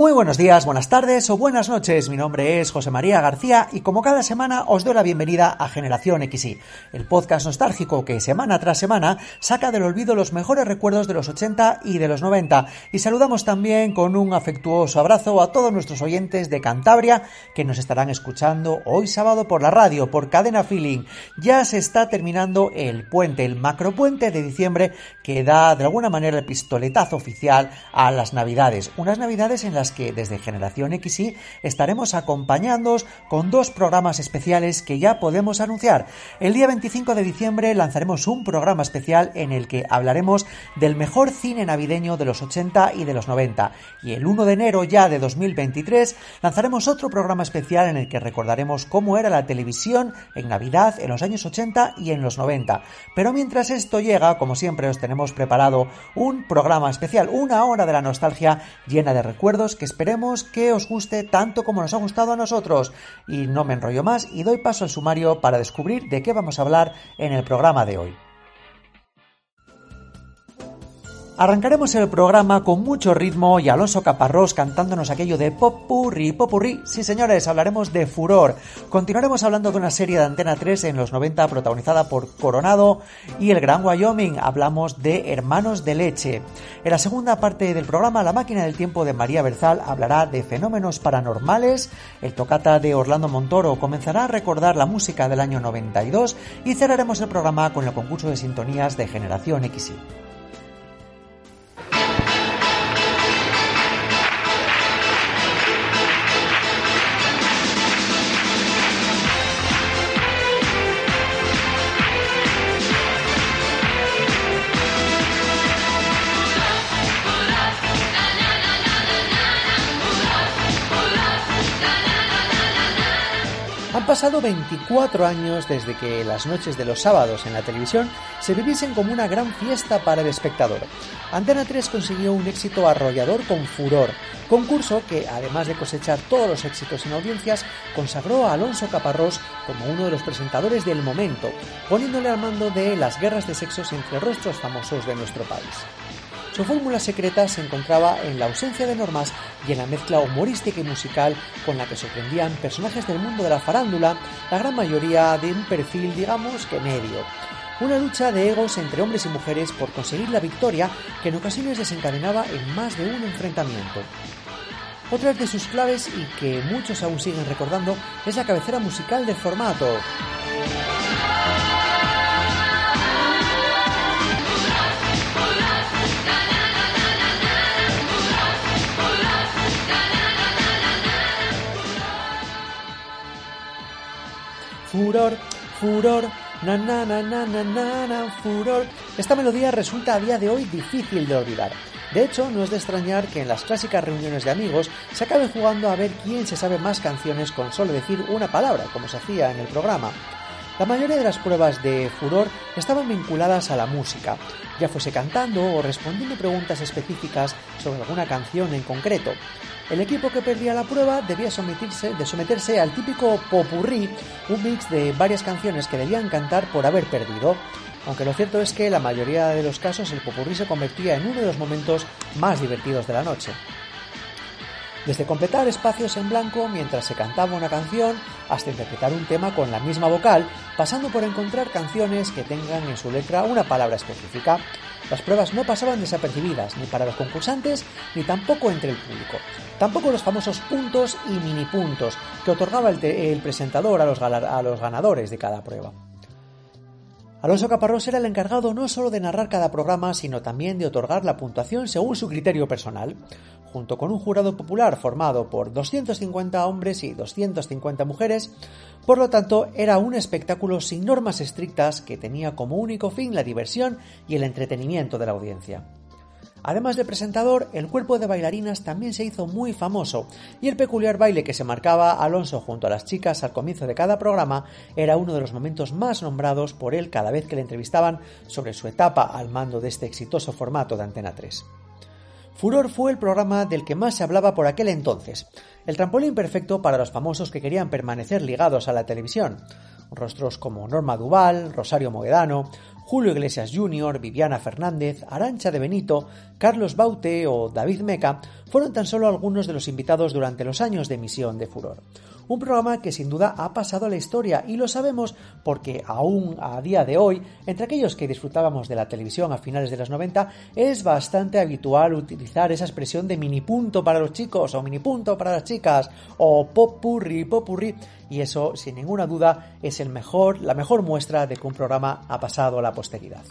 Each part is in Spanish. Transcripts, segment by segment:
Muy buenos días, buenas tardes o buenas noches. Mi nombre es José María García y como cada semana os doy la bienvenida a Generación XY, el podcast nostálgico que semana tras semana saca del olvido los mejores recuerdos de los 80 y de los 90. Y saludamos también con un afectuoso abrazo a todos nuestros oyentes de Cantabria que nos estarán escuchando hoy sábado por la radio, por Cadena Feeling. Ya se está terminando el puente, el macropuente de diciembre que da de alguna manera el pistoletazo oficial a las Navidades. Unas Navidades en las que desde Generación XY estaremos acompañándoos con dos programas especiales que ya podemos anunciar. El día 25 de diciembre lanzaremos un programa especial en el que hablaremos del mejor cine navideño de los 80 y de los 90. Y el 1 de enero ya de 2023 lanzaremos otro programa especial en el que recordaremos cómo era la televisión en Navidad en los años 80 y en los 90. Pero mientras esto llega, como siempre os tenemos preparado un programa especial, una hora de la nostalgia llena de recuerdos que esperemos que os guste tanto como nos ha gustado a nosotros. Y no me enrollo más y doy paso al sumario para descubrir de qué vamos a hablar en el programa de hoy. Arrancaremos el programa con mucho ritmo y Alonso Caparrós cantándonos aquello de popurri, popurri. Sí, señores, hablaremos de Furor. Continuaremos hablando de una serie de Antena 3 en los 90 protagonizada por Coronado y el Gran Wyoming. Hablamos de Hermanos de Leche. En la segunda parte del programa, La máquina del tiempo de María Berzal hablará de fenómenos paranormales. El tocata de Orlando Montoro comenzará a recordar la música del año 92 y cerraremos el programa con el concurso de sintonías de Generación XY. Pasado 24 años desde que las noches de los sábados en la televisión se viviesen como una gran fiesta para el espectador. Antena 3 consiguió un éxito arrollador con Furor, concurso que, además de cosechar todos los éxitos en audiencias, consagró a Alonso Caparrós como uno de los presentadores del momento, poniéndole al mando de las guerras de sexos entre rostros famosos de nuestro país. Su fórmula secreta se encontraba en la ausencia de normas y en la mezcla humorística y musical con la que sorprendían personajes del mundo de la farándula, la gran mayoría de un perfil digamos que medio. Una lucha de egos entre hombres y mujeres por conseguir la victoria que en ocasiones desencadenaba en más de un enfrentamiento. Otra de sus claves y que muchos aún siguen recordando es la cabecera musical del formato. Furor, furor, na na na na na na na, furor. Esta melodía resulta a día de hoy difícil de olvidar. De hecho, no es de extrañar que en las clásicas reuniones de amigos se acabe jugando a ver quién se sabe más canciones con solo decir una palabra, como se hacía en el programa. La mayoría de las pruebas de furor estaban vinculadas a la música, ya fuese cantando o respondiendo preguntas específicas sobre alguna canción en concreto. El equipo que perdía la prueba debía someterse, al típico popurrí, un mix de varias canciones que debían cantar por haber perdido. Aunque lo cierto es que la mayoría de los casos el popurrí se convertía en uno de los momentos más divertidos de la noche. Desde completar espacios en blanco mientras se cantaba una canción hasta interpretar un tema con la misma vocal, pasando por encontrar canciones que tengan en su letra una palabra específica. Las pruebas no pasaban desapercibidas ni para los concursantes ni tampoco entre el público. Tampoco los famosos puntos y mini puntos que otorgaba el, presentador a los, a los ganadores de cada prueba. Alonso Caparrós era el encargado no solo de narrar cada programa, sino también de otorgar la puntuación según su criterio personal, junto con un jurado popular formado por 250 hombres y 250 mujeres, por lo tanto era un espectáculo sin normas estrictas que tenía como único fin la diversión y el entretenimiento de la audiencia. Además de presentador, el cuerpo de bailarinas también se hizo muy famoso, y el peculiar baile que se marcaba Alonso junto a las chicas al comienzo de cada programa era uno de los momentos más nombrados por él cada vez que le entrevistaban sobre su etapa al mando de este exitoso formato de Antena 3. Furor fue el programa del que más se hablaba por aquel entonces, el trampolín perfecto para los famosos que querían permanecer ligados a la televisión. Rostros como Norma Duval, Rosario Moedano, Julio Iglesias Jr., Viviana Fernández, Arancha de Benito, Carlos Baute o David Meca fueron tan solo algunos de los invitados durante los años de emisión de Furor. Un programa que sin duda ha pasado a la historia y lo sabemos porque aún a día de hoy, entre aquellos que disfrutábamos de la televisión a finales de los 90, es bastante habitual utilizar esa expresión de mini punto para los chicos o mini punto para las chicas o pop purri, pop purri y eso sin ninguna duda es el mejor, la mejor muestra de que un programa ha pasado a la posteridad.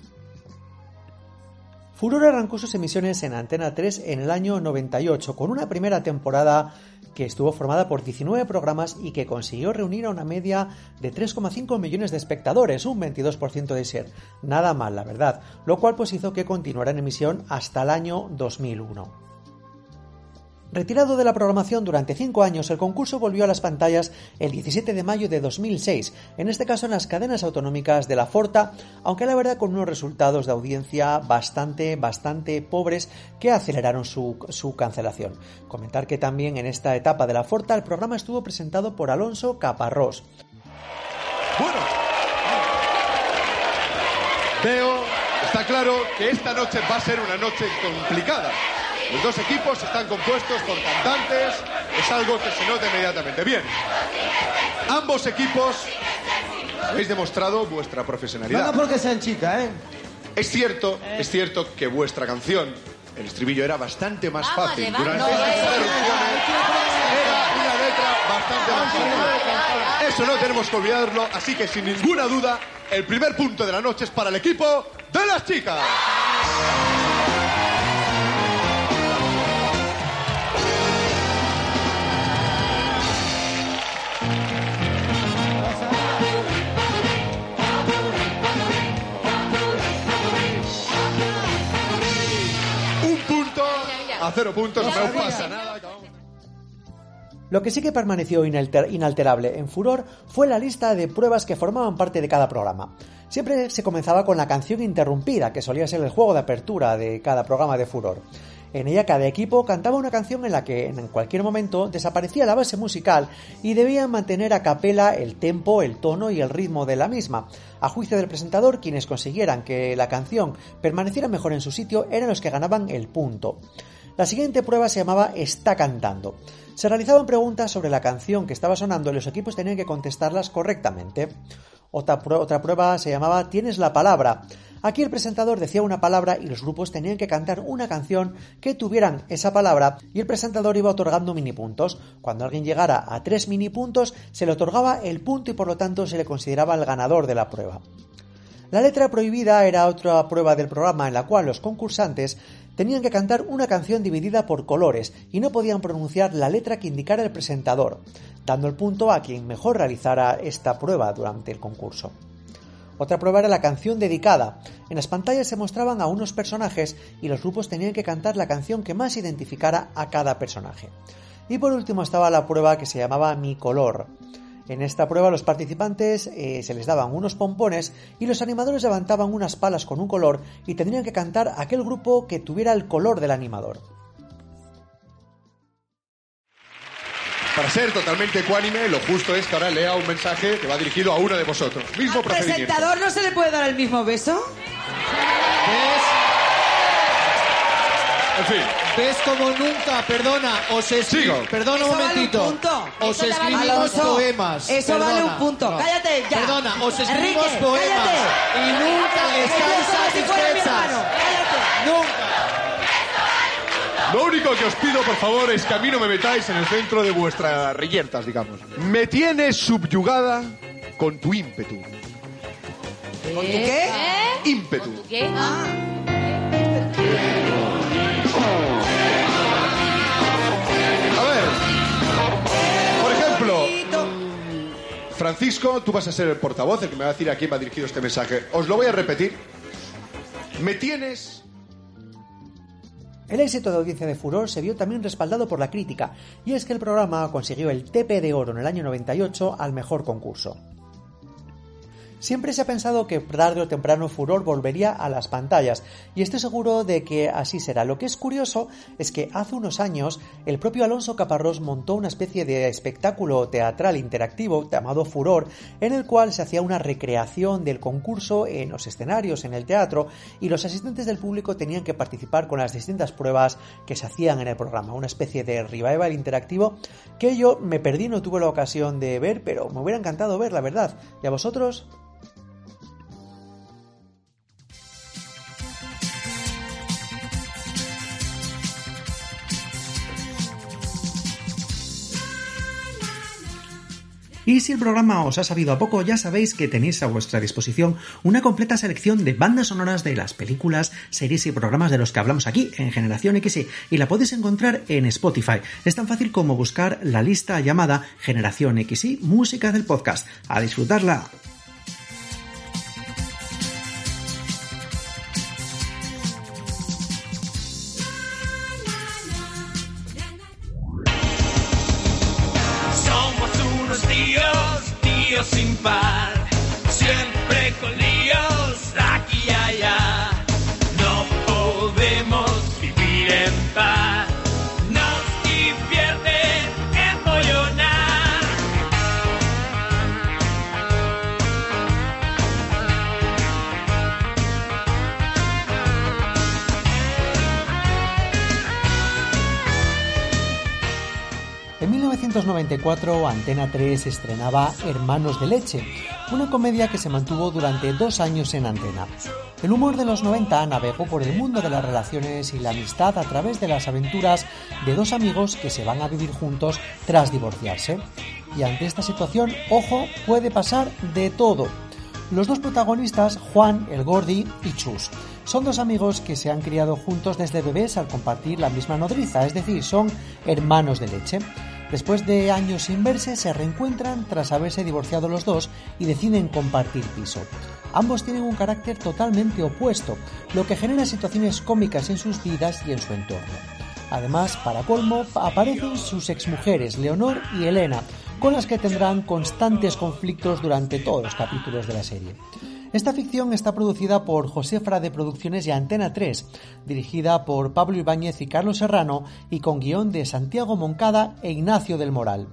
Furor arrancó sus emisiones en Antena 3 en el año 98 con una primera temporada que estuvo formada por 19 programas y que consiguió reunir a una media de 3,5 millones de espectadores, un 22% de ser. Nada mal, la verdad, lo cual pues hizo que continuara en emisión hasta el año 2001. Retirado de la programación durante cinco años, el concurso volvió a las pantallas el 17 de mayo de 2006, en este caso en las cadenas autonómicas de la Forta, aunque la verdad con unos resultados de audiencia bastante, bastante pobres que aceleraron su, su cancelación. Comentar que también en esta etapa de la Forta el programa estuvo presentado por Alonso Caparrós. Bueno, veo, está claro que esta noche va a ser una noche complicada. Los dos equipos están compuestos por cantantes, es algo que se nota inmediatamente. Bien, ambos equipos habéis demostrado vuestra profesionalidad. No porque sean chicas, ¿eh? Es cierto, es cierto que vuestra canción, el estribillo era bastante más Vamos, fácil. Durante No, estas eh. interrupciones era una letra bastante más fácil. Eso no tenemos que olvidarlo, así que sin ninguna duda, el primer punto de la noche es para el equipo de las chicas. A cero puntos, no pasa nada. acabamos. Lo que sí que permaneció inalter- inalterable en Furor fue la lista de pruebas que formaban parte de cada programa. Siempre se comenzaba con la canción interrumpida, que solía ser el juego de apertura de cada programa de Furor. En ella cada equipo cantaba una canción en la que en cualquier momento desaparecía la base musical y debían mantener a capela el tempo, el tono y el ritmo de la misma. A juicio del presentador, quienes consiguieran que la canción permaneciera mejor en su sitio eran los que ganaban el punto. La siguiente prueba se llamaba Está cantando. Se realizaban preguntas sobre la canción que estaba sonando y los equipos tenían que contestarlas correctamente. Otra, prue- otra prueba se llamaba Tienes la palabra. Aquí el presentador decía una palabra y los grupos tenían que cantar una canción que tuvieran esa palabra y el presentador iba otorgando mini puntos. Cuando alguien llegara a tres mini puntos se le otorgaba el punto y por lo tanto se le consideraba el ganador de la prueba. La letra prohibida era otra prueba del programa en la cual los concursantes tenían que cantar una canción dividida por colores y no podían pronunciar la letra que indicara el presentador, dando el punto a quien mejor realizara esta prueba durante el concurso. Otra prueba era la canción dedicada. En las pantallas se mostraban a unos personajes y los grupos tenían que cantar la canción que más identificara a cada personaje. Y por último estaba la prueba que se llamaba Mi color. En esta prueba los participantes eh, se les daban unos pompones y los animadores levantaban unas palas con un color y tendrían que cantar aquel grupo que tuviera el color del animador. Para ser totalmente ecuánime, lo justo es que ahora lea un mensaje que va dirigido a uno de vosotros. Mismo ¿Al procedimiento. presentador no se le puede dar el mismo beso? ¿Ves? En fin, ¿Ves como nunca? Perdona, os escribo. Sigo. Perdona un Eso vale un momentito. punto. Os Eso te vale un escribimos punto. poemas. Eso Perdona. vale un punto. Cállate, ya. Perdona, os escribimos Enrique, poemas. cállate. Y nunca Esto estáis es como si fuera mi satisfechas. hermano. Cállate. Nunca. lo único que os pido, por favor, es que a mí no me metáis en el centro de vuestras reyertas, digamos. Me tienes subyugada con tu ímpetu. ¿Con tu qué? ¿Eh? Ímpetu. ¿Qué? Ah, Francisco, tú vas a ser el portavoz, el que me va a decir a quién va dirigido este mensaje. Os lo voy a repetir. Me tienes El éxito de audiencia de Furor se vio también respaldado por la crítica, y es que el programa consiguió el TP de Oro en el año 98 al mejor concurso. Siempre se ha pensado que tarde o temprano Furor volvería a las pantallas y estoy seguro de que así será. Lo que es curioso es que hace unos años el propio Alonso Caparrós montó una especie de espectáculo teatral interactivo llamado Furor en el cual se hacía una recreación del concurso en los escenarios, en el teatro y los asistentes del público tenían que participar con las distintas pruebas que se hacían en el programa. Una especie de revival interactivo que yo me perdí, no tuve la ocasión de ver, pero me hubiera encantado ver, la verdad. ¿Y a vosotros? Y si el programa os ha sabido a poco, ya sabéis que tenéis a vuestra disposición una completa selección de bandas sonoras de las películas, series y programas de los que hablamos aquí en Generación XY y la podéis encontrar en Spotify. Es tan fácil como buscar la lista llamada Generación XY Música del Podcast. A disfrutarla. Sin par, siempre 1994, Antena 3 estrenaba Hermanos de Leche, una comedia que se mantuvo durante dos años en antena. El humor de los 90 navegó por el mundo de las relaciones y la amistad a través de las aventuras de dos amigos que se van a vivir juntos tras divorciarse. Y ante esta situación, ojo, puede pasar de todo. Los dos protagonistas, Juan, el Gordi y Chus, son dos amigos que se han criado juntos desde bebés al compartir la misma nodriza, es decir, son hermanos de leche. Después de años sin verse, se reencuentran tras haberse divorciado los dos y deciden compartir piso. Ambos tienen un carácter totalmente opuesto, lo que genera situaciones cómicas en sus vidas y en su entorno. Además, para colmo, aparecen sus exmujeres, Leonor y Elena, con las que tendrán constantes conflictos durante todos los capítulos de la serie. Esta ficción está producida por José Frade Producciones y Antena 3, dirigida por Pablo Ibáñez y Carlos Serrano y con guion de Santiago Moncada e Ignacio del Moral.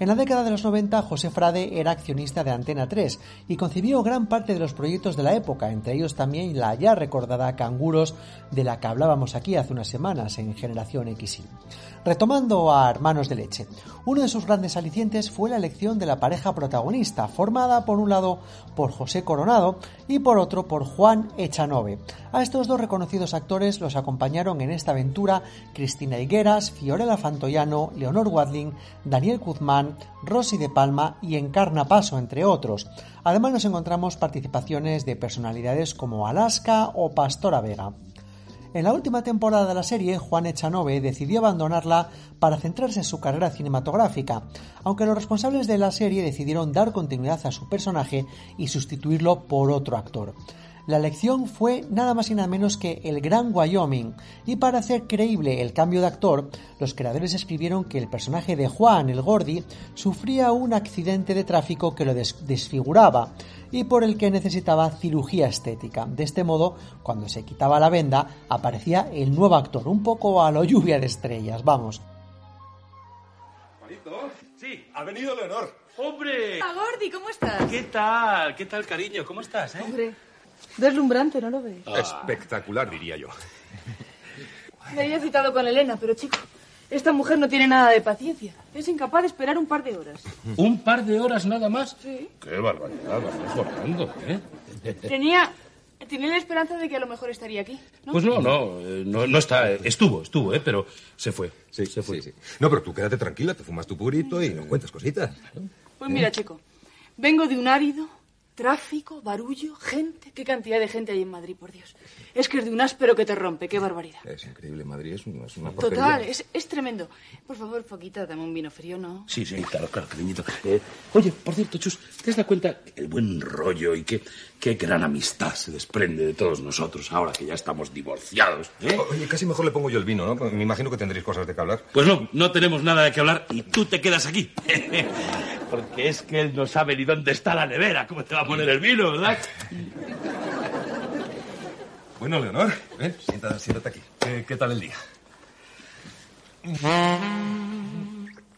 En la década de los 90, José Frade era accionista de Antena 3 y concibió gran parte de los proyectos de la época, entre ellos también la ya recordada Canguros, de la que hablábamos aquí hace unas semanas en Generación XY. Retomando a Hermanos de Leche, uno de sus grandes alicientes fue la elección de la pareja protagonista, formada por un lado por José Coronado y por otro por Juan Echanove. A estos dos reconocidos actores los acompañaron en esta aventura Cristina Higueras, Fiorella Fantoyano, Leonor Wadling, Daniel Guzmán, Rosy de Palma y Encarna Paso, entre otros. Además nos encontramos participaciones de personalidades como Alaska o Pastora Vega. En la última temporada de la serie, Juan Echanove decidió abandonarla para centrarse en su carrera cinematográfica, aunque los responsables de la serie decidieron dar continuidad a su personaje y sustituirlo por otro actor. La elección fue nada más y nada menos que el Gran Wyoming, y para hacer creíble el cambio de actor, los creadores escribieron que el personaje de Juan el Gordi sufría un accidente de tráfico que lo des desfiguraba y por el que necesitaba cirugía estética. De este modo, cuando se quitaba la venda, aparecía el nuevo actor, un poco a lo lluvia de estrellas, vamos. Sí, ha venido Leonor. ¡Hombre! Hola, Gordi, ¿cómo estás? ¿Qué tal? ¿Qué tal, cariño? ¿Cómo estás, eh? Hombre, deslumbrante, ¿no lo ves? Espectacular, diría yo. Me había citado con Elena, pero chico, esta mujer no tiene nada de paciencia. Es incapaz de esperar un par de horas. ¿Un par de horas nada más? Sí. ¡Qué barbaridad! Vas mejorando, ¿eh? Tenía, tenía la esperanza de que a lo mejor estaría aquí, ¿no? Pues no, no, eh, no, no está. eh, Estuvo, estuvo, ¿eh? Pero se fue. Sí, se fue. sí, sí. No, pero tú quédate tranquila, te fumas tu purito y nos cuentas cositas. Pues mira, chico, vengo de un árido, tráfico, barullo, gente. ¿Qué cantidad de gente hay en Madrid, por Dios? Es que es de un áspero que te rompe, qué barbaridad. Es increíble, Madrid es una, es una. Total, es, es tremendo. Por favor, Foquita, dame un vino frío, ¿no? Sí, sí, claro, claro, cariñito. Eh, oye, por cierto, Chus, ¿te has dado cuenta el buen rollo y qué, qué gran amistad se desprende de todos nosotros ahora que ya estamos divorciados? ¿eh? Oye, casi mejor le pongo yo el vino, ¿no? Me imagino que tendréis cosas de que hablar. Pues no, no tenemos nada de qué hablar y tú te quedas aquí. Porque es que él no sabe ni dónde está la nevera. ¿Cómo te va a poner el vino, verdad? Bueno, Leonor, ven, siéntate, siéntate aquí. ¿Qué, qué tal el día?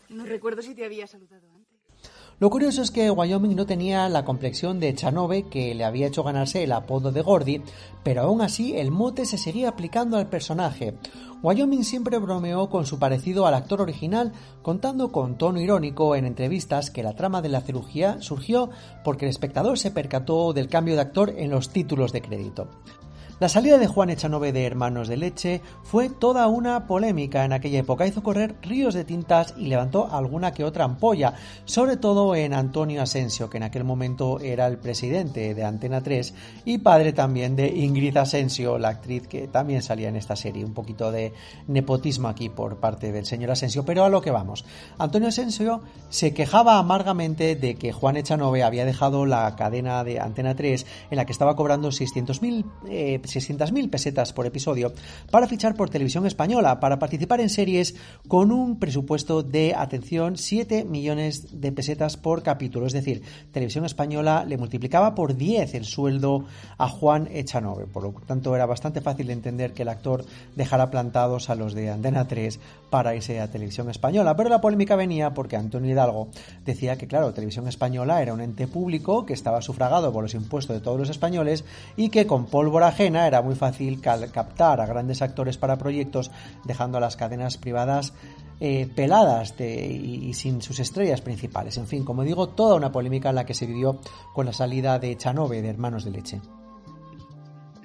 No recuerdo si te había saludado antes. Lo curioso es que Wyoming no tenía la complexión de Chanove que le había hecho ganarse el apodo de Gordy, pero aún así el mote se seguía aplicando al personaje. Wyoming siempre bromeó con su parecido al actor original, contando con tono irónico en entrevistas que la trama de la cirugía surgió porque el espectador se percató del cambio de actor en los títulos de crédito. La salida de Juan Echanove de Hermanos de Leche fue toda una polémica en aquella época. Hizo correr ríos de tintas y levantó alguna que otra ampolla, sobre todo en Antonio Asensio, que en aquel momento era el presidente de Antena 3 y padre también de Ingrid Asensio, la actriz que también salía en esta serie. Un poquito de nepotismo aquí por parte del señor Asensio, pero a lo que vamos. Antonio Asensio se quejaba amargamente de que Juan Echanove había dejado la cadena de Antena 3 en la que estaba cobrando 600.000 eh, 600.000 pesetas por episodio para fichar por televisión española, para participar en series con un presupuesto de, atención, 7 millones de pesetas por capítulo. Es decir, televisión española le multiplicaba por 10 el sueldo a Juan Echanove. Por lo tanto, era bastante fácil de entender que el actor dejara plantados a los de Antena 3 para irse a televisión española. Pero la polémica venía porque Antonio Hidalgo decía que, claro, televisión española era un ente público que estaba sufragado por los impuestos de todos los españoles y que con pólvora ajena era muy fácil captar a grandes actores para proyectos, dejando a las cadenas privadas eh, peladas de, y, y, sin sus estrellas principales. En fin, como digo, toda una polémica en la que se vivió con la salida de Chanove de Hermanos de Leche.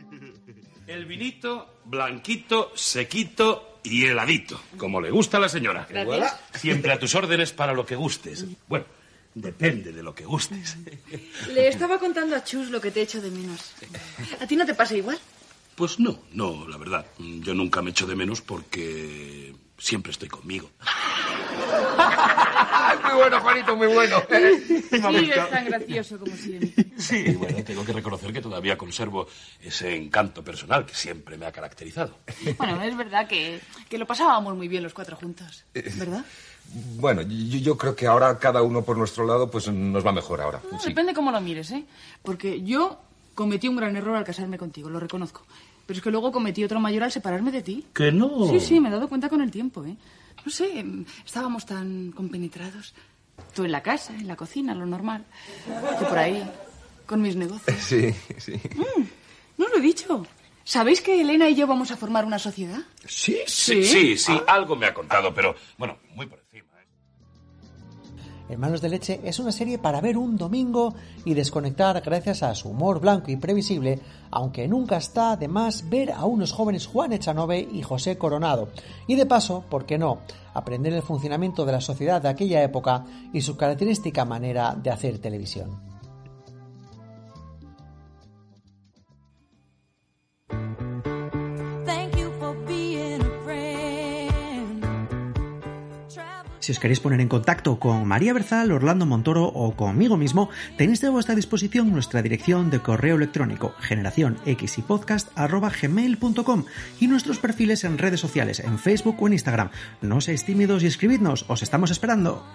El vinito, blanquito, sequito y heladito, como le gusta a la señora. Gracias. Siempre a tus órdenes para lo que gustes. Bueno, depende de lo que gustes. Le estaba contando a Chus lo que te echo de menos. ¿A ti no te pasa igual? Pues no, no, la verdad. Yo nunca me echo de menos porque siempre estoy conmigo. muy bueno, Juanito, muy bueno. Sí, es tan gracioso como siempre. Sí, bueno, tengo que reconocer que todavía conservo ese encanto personal que siempre me ha caracterizado. Bueno, es verdad que, que lo pasábamos muy bien los cuatro juntos, Eh, ¿verdad? Bueno, yo, yo creo que ahora cada uno por nuestro lado pues nos va mejor ahora. No, Sí. Depende cómo lo mires, ¿eh? Porque yo cometí un gran error al casarme contigo, lo reconozco. Pero es que luego cometí otro mayor al separarme de ti. Que no. Sí, sí, me he dado cuenta con el tiempo, ¿eh? No sé, em, estábamos tan compenetrados. Tú en la casa, en la cocina, lo normal. Yo por ahí, con mis negocios. Sí, sí. No lo he dicho. ¿Sabéis que Elena y yo vamos a formar una sociedad? Sí, sí, sí, sí, algo me ha contado, pero bueno, muy por encima. ¿eh? Hermanos de Leche es una serie para ver un domingo y desconectar gracias a su humor blanco y previsible, aunque nunca está de más ver a unos jóvenes Juan Echanove y José Coronado. Y de paso, ¿por qué no?, aprender el funcionamiento de la sociedad de aquella época y su característica manera de hacer televisión. Si os queréis poner en contacto con María Berzal, Orlando Montoro o conmigo mismo, tenéis de vuestra disposición nuestra dirección de correo electrónico generación y y nuestros perfiles en redes sociales, en Facebook o en Instagram. No seáis tímidos y escribidnos, os estamos esperando.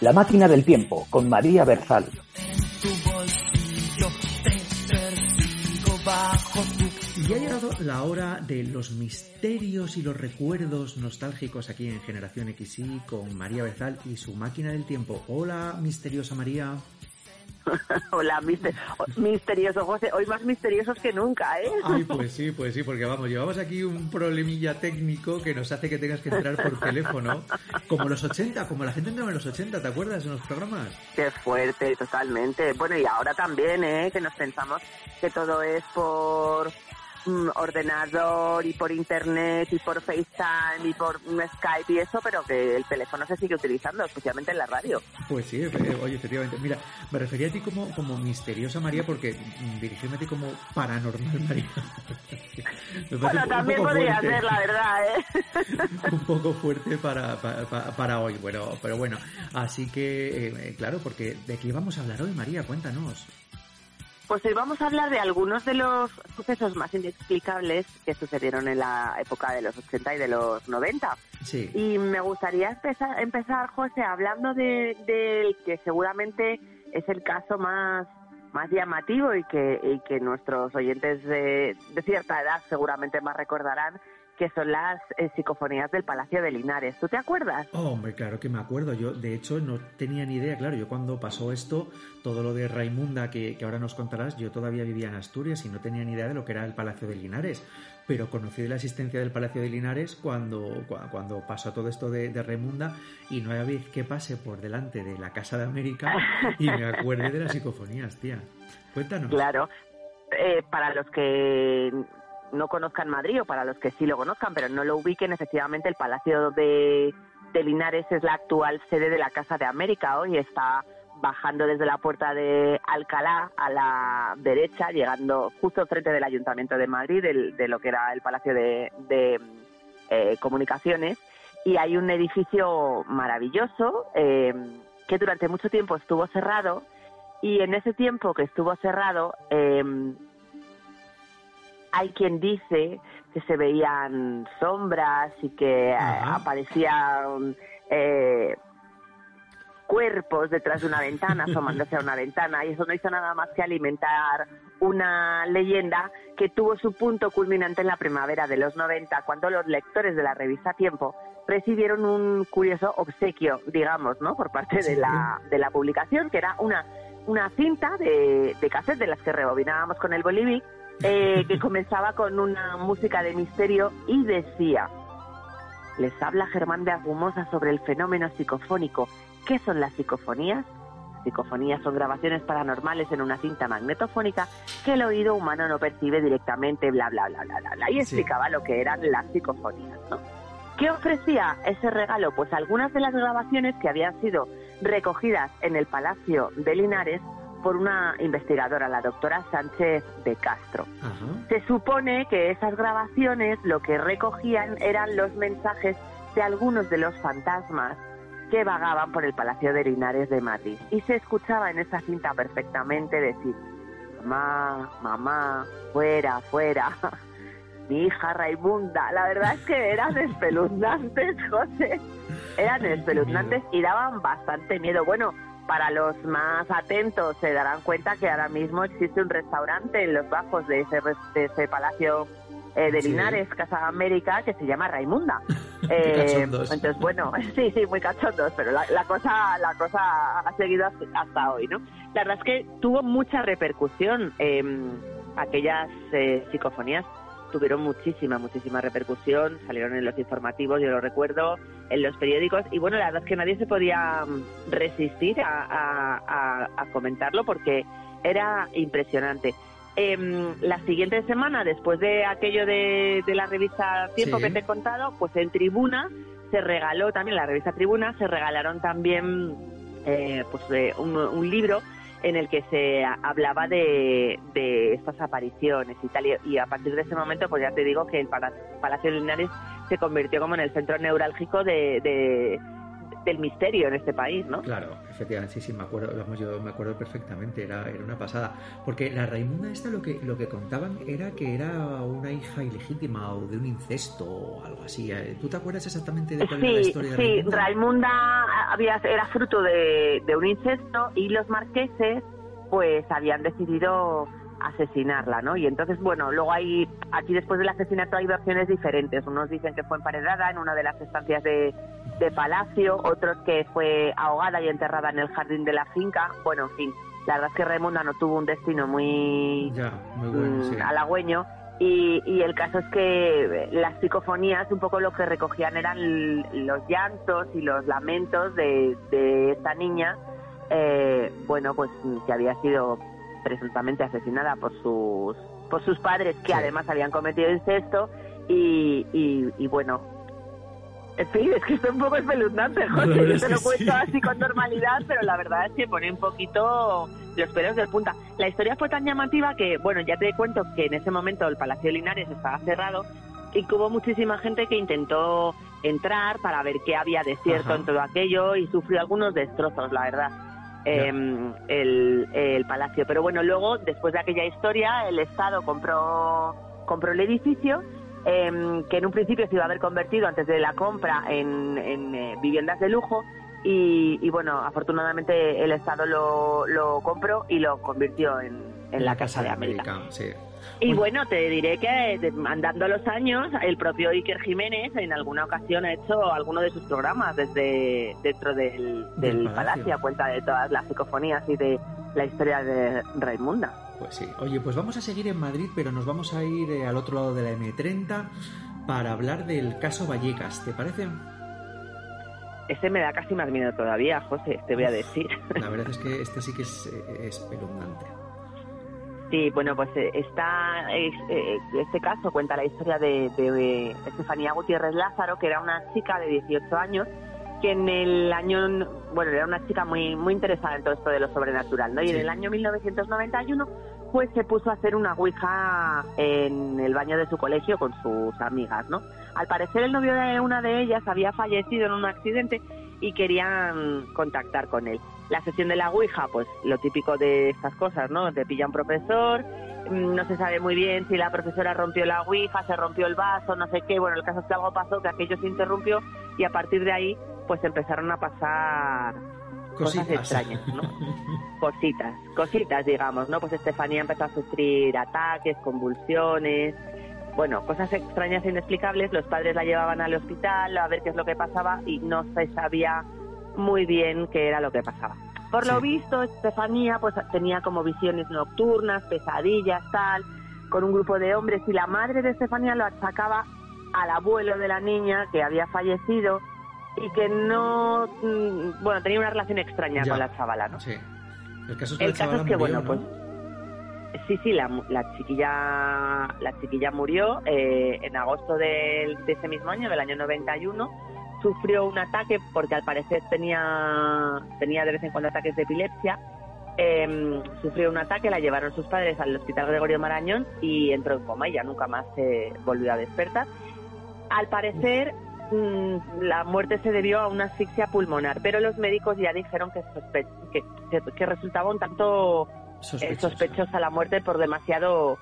La máquina del tiempo con María Berzal. Y ha llegado la hora de los misterios y los recuerdos nostálgicos aquí en Generación XY con María Berzal y su máquina del tiempo. Hola, misteriosa María. Hola, mister- misterioso José. Hoy más misteriosos que nunca, ¿eh? Ay, pues sí, pues sí, porque vamos, llevamos aquí un problemilla técnico que nos hace que tengas que entrar por teléfono, como los 80, como la gente entraba en los 80, ¿te acuerdas en los programas? Qué fuerte, totalmente. Bueno, y ahora también, ¿eh? Que nos pensamos que todo es por ordenador y por internet y por FaceTime y por Skype y eso, pero que el teléfono se sigue utilizando, especialmente en la radio. Pues sí, eh, oye, efectivamente. Mira, me refería a ti como, como misteriosa María porque dirigirme a ti como paranormal María. Bueno, un po- un también podría fuerte. ser, la verdad, ¿eh? un poco fuerte para, para, para- para hoy. Bueno, pero bueno, así que, eh, claro, porque ¿de qué vamos a hablar hoy, María? Cuéntanos. Pues hoy vamos a hablar de algunos de los sucesos más inexplicables que sucedieron en la época de los 80 y de los 90. Sí. Y me gustaría empezar, empezar José, hablando de- del que seguramente es el caso más más llamativo y que, y que nuestros oyentes de, de cierta edad seguramente más recordarán, que son las eh, psicofonías del Palacio de Linares. ¿Tú te acuerdas? Oh, hombre, claro que me acuerdo. Yo, de hecho, no tenía ni idea. Claro, yo cuando pasó esto, todo lo de Raimunda, que, que ahora nos contarás, yo todavía vivía en Asturias y no tenía ni idea de lo que era el Palacio de Linares. Pero conocí de la existencia del Palacio de Linares cuando, cua- cuando pasó todo esto de, de Raimunda y no hay vez que pase por delante de la Casa de América y me acuerde de las psicofonías, tía. Cuéntanos. Claro. Eh, para los que no conozcan Madrid o para los que sí lo conozcan, pero no lo ubiquen, efectivamente el Palacio de, Linares es la actual sede de la Casa de América hoy. Está bajando desde la puerta de Alcalá a la derecha, llegando justo frente del Ayuntamiento de Madrid, del- de lo que era el Palacio de, de, eh, Comunicaciones. Y hay un edificio maravilloso eh, que durante mucho tiempo estuvo cerrado y en ese tiempo que estuvo cerrado, eh, hay quien dice que se veían sombras y que eh, aparecían eh, cuerpos detrás de una ventana, asomándose a una ventana, y eso no hizo nada más que alimentar una leyenda que tuvo su punto culminante en la primavera de los 90, cuando los lectores de la revista Tiempo recibieron un curioso obsequio, digamos, ¿no? Por parte de la, de la publicación, que era una, una cinta de, de cassette de las que rebobinábamos con el Bolivic, eh, que comenzaba con una música de misterio y decía, les habla Germán de Argumosa sobre el fenómeno psicofónico. ¿Qué son las psicofonías? Psicofonías son grabaciones paranormales en una cinta magnetofónica que el oído humano no percibe directamente, bla, bla, bla, bla, bla, bla. Y Sí. explicaba lo que eran las psicofonías, ¿no? ¿Qué ofrecía ese regalo? Pues algunas de las grabaciones que habían sido recogidas en el Palacio de Linares por una investigadora, la doctora Sánchez de Castro. Se supone que esas grabaciones lo que recogían eran los mensajes de algunos de los fantasmas que vagaban por el Palacio de Linares de Madrid. Y se escuchaba en esa cinta perfectamente decir, mamá, mamá, fuera, fuera, mi hija Raimunda. La verdad es que eran espeluznantes, José. Eran espeluznantes y daban bastante miedo. Bueno, para los más atentos se darán cuenta que ahora mismo existe un restaurante en los bajos de ese, de ese palacio eh, de Sí. Linares, Casa América, que se llama Raimunda. Eh, entonces, bueno, sí, sí, muy cachondos, pero la, la cosa la cosa ha seguido hasta, hasta hoy, ¿no? La verdad es que tuvo mucha repercusión. eh, aquellas eh, psicofonías tuvieron muchísima, muchísima repercusión, salieron en los informativos, yo lo recuerdo, en los periódicos, y bueno, la verdad es que nadie se podía mm, resistir a, a- a- a comentarlo porque era impresionante. Em, la siguiente semana, después de aquello de, de la revista Tiempo Sí. que te he contado, pues en Tribuna se regaló también, la revista Tribuna, se regalaron también eh, pues eh, un, un libro en el que se hablaba de, de estas apariciones y tal. Y, y a partir de ese momento, pues ya te digo que el Pala- Palacio Linares se convirtió como en el centro neurálgico de, de- del misterio en este país, ¿no? Claro, efectivamente, sí, sí, me acuerdo, vamos, yo me acuerdo perfectamente, era, era una pasada. Porque la Raimunda esta lo que, lo que contaban era que era una hija ilegítima o de un incesto o algo así. ¿eh? ¿Tú te acuerdas exactamente de cuál era la Sí, historia de sí, Raimunda? Raimunda había, era fruto de, de un incesto y los marqueses pues habían decidido asesinarla, ¿no? Y entonces, bueno, luego hay, aquí después del asesinato hay versiones diferentes. Unos dicen que fue emparedada en una de las estancias de, de palacio, otros que fue ahogada y enterrada en el jardín de la finca. Bueno, en fin, la verdad es que Raimunda no tuvo un destino muy Ya, muy bueno, mm, sí. halagüeño. Y, y el caso es que las psicofonías un poco lo que recogían eran los llantos y los lamentos de, de esta niña, eh, bueno, pues que había sido presuntamente asesinada por sus por sus padres, que además habían cometido incesto, y, y, y bueno, en fin, es que esto es un poco espeluznante, José. Yo te lo cuento sí. así con normalidad, pero la verdad es que pone un poquito los pelos de punta. La historia fue tan llamativa que, bueno, ya te cuento que en ese momento el Palacio de Linares estaba cerrado y que hubo muchísima gente que intentó entrar para ver qué había de cierto Ajá. en todo aquello y sufrió algunos destrozos, la verdad. Em, el, palacio. Pero bueno, luego, después de aquella historia, el Estado compró, compró el edificio, em, que en un principio se iba a haber convertido antes de la compra en, en, eh, viviendas de lujo. Y, y bueno, afortunadamente el Estado lo, lo compró y lo convirtió en, en la Casa de América. sí. Y bueno, te diré que andando los años, el propio Iker Jiménez en alguna ocasión ha hecho alguno de sus programas desde dentro del, Del del palacio. palacio, a cuenta de todas las psicofonías y de la historia de Raimunda. Pues sí. Oye, pues vamos a seguir en Madrid, pero nos vamos a ir eh, al otro lado de la M30 para hablar del caso Vallecas, ¿te parece? Ese me da casi más miedo todavía, José, te voy a decir. La verdad es que este sí que es eh, espeluznante. Sí, bueno, pues eh, está, es- eh, este caso cuenta la historia de, de, Estefanía Gutiérrez Lázaro, que era una chica de 18 años, que en el año, bueno, era una chica muy muy interesada en todo esto de lo sobrenatural, ¿no? Y en el año 1991, pues se puso a hacer una ouija en el baño de su colegio con sus amigas, ¿no? Al parecer el novio de una de ellas había fallecido en un accidente y querían contactar con él. La sesión de la Ouija, pues lo típico de estas cosas, ¿no? Te pilla un profesor, mm, no se sabe muy bien si la profesora rompió la Ouija, se rompió el vaso, no sé qué. Bueno, el caso es que algo pasó, que aquello se interrumpió y a partir de ahí, pues empezaron a pasar cosas extrañas, ¿no? Cositas, cositas, digamos, ¿no? Pues Estefanía empezó a sufrir ataques, convulsiones, bueno, cosas extrañas e inexplicables. Los padres la llevaban al hospital a ver qué es lo que pasaba y no se sabía muy bien qué era lo que pasaba. Por lo visto, Estefanía pues tenía como visiones nocturnas, pesadillas, tal, con un grupo de hombres y la madre de Estefanía lo achacaba al abuelo de la niña que había fallecido y que no, mm, bueno, tenía una relación extraña Ya. con la chavala, ¿no? Sí. El caso es que El la caso es que, murió, bueno, ¿no? pues sí, sí, la, la chiquilla la chiquilla murió eh, en agosto del- de ese mismo año, del año 91. Sufrió un ataque porque al parecer tenía, tenía de vez en cuando ataques de epilepsia. Em, sufrió un ataque, la llevaron sus padres al hospital Gregorio Marañón y entró en coma y ya nunca más se volvió a despertar. Al parecer, mm, la muerte se debió a una asfixia pulmonar, pero los médicos ya dijeron que, que, que- resultaba un tanto Sospechosa. sospechosa la muerte por demasiado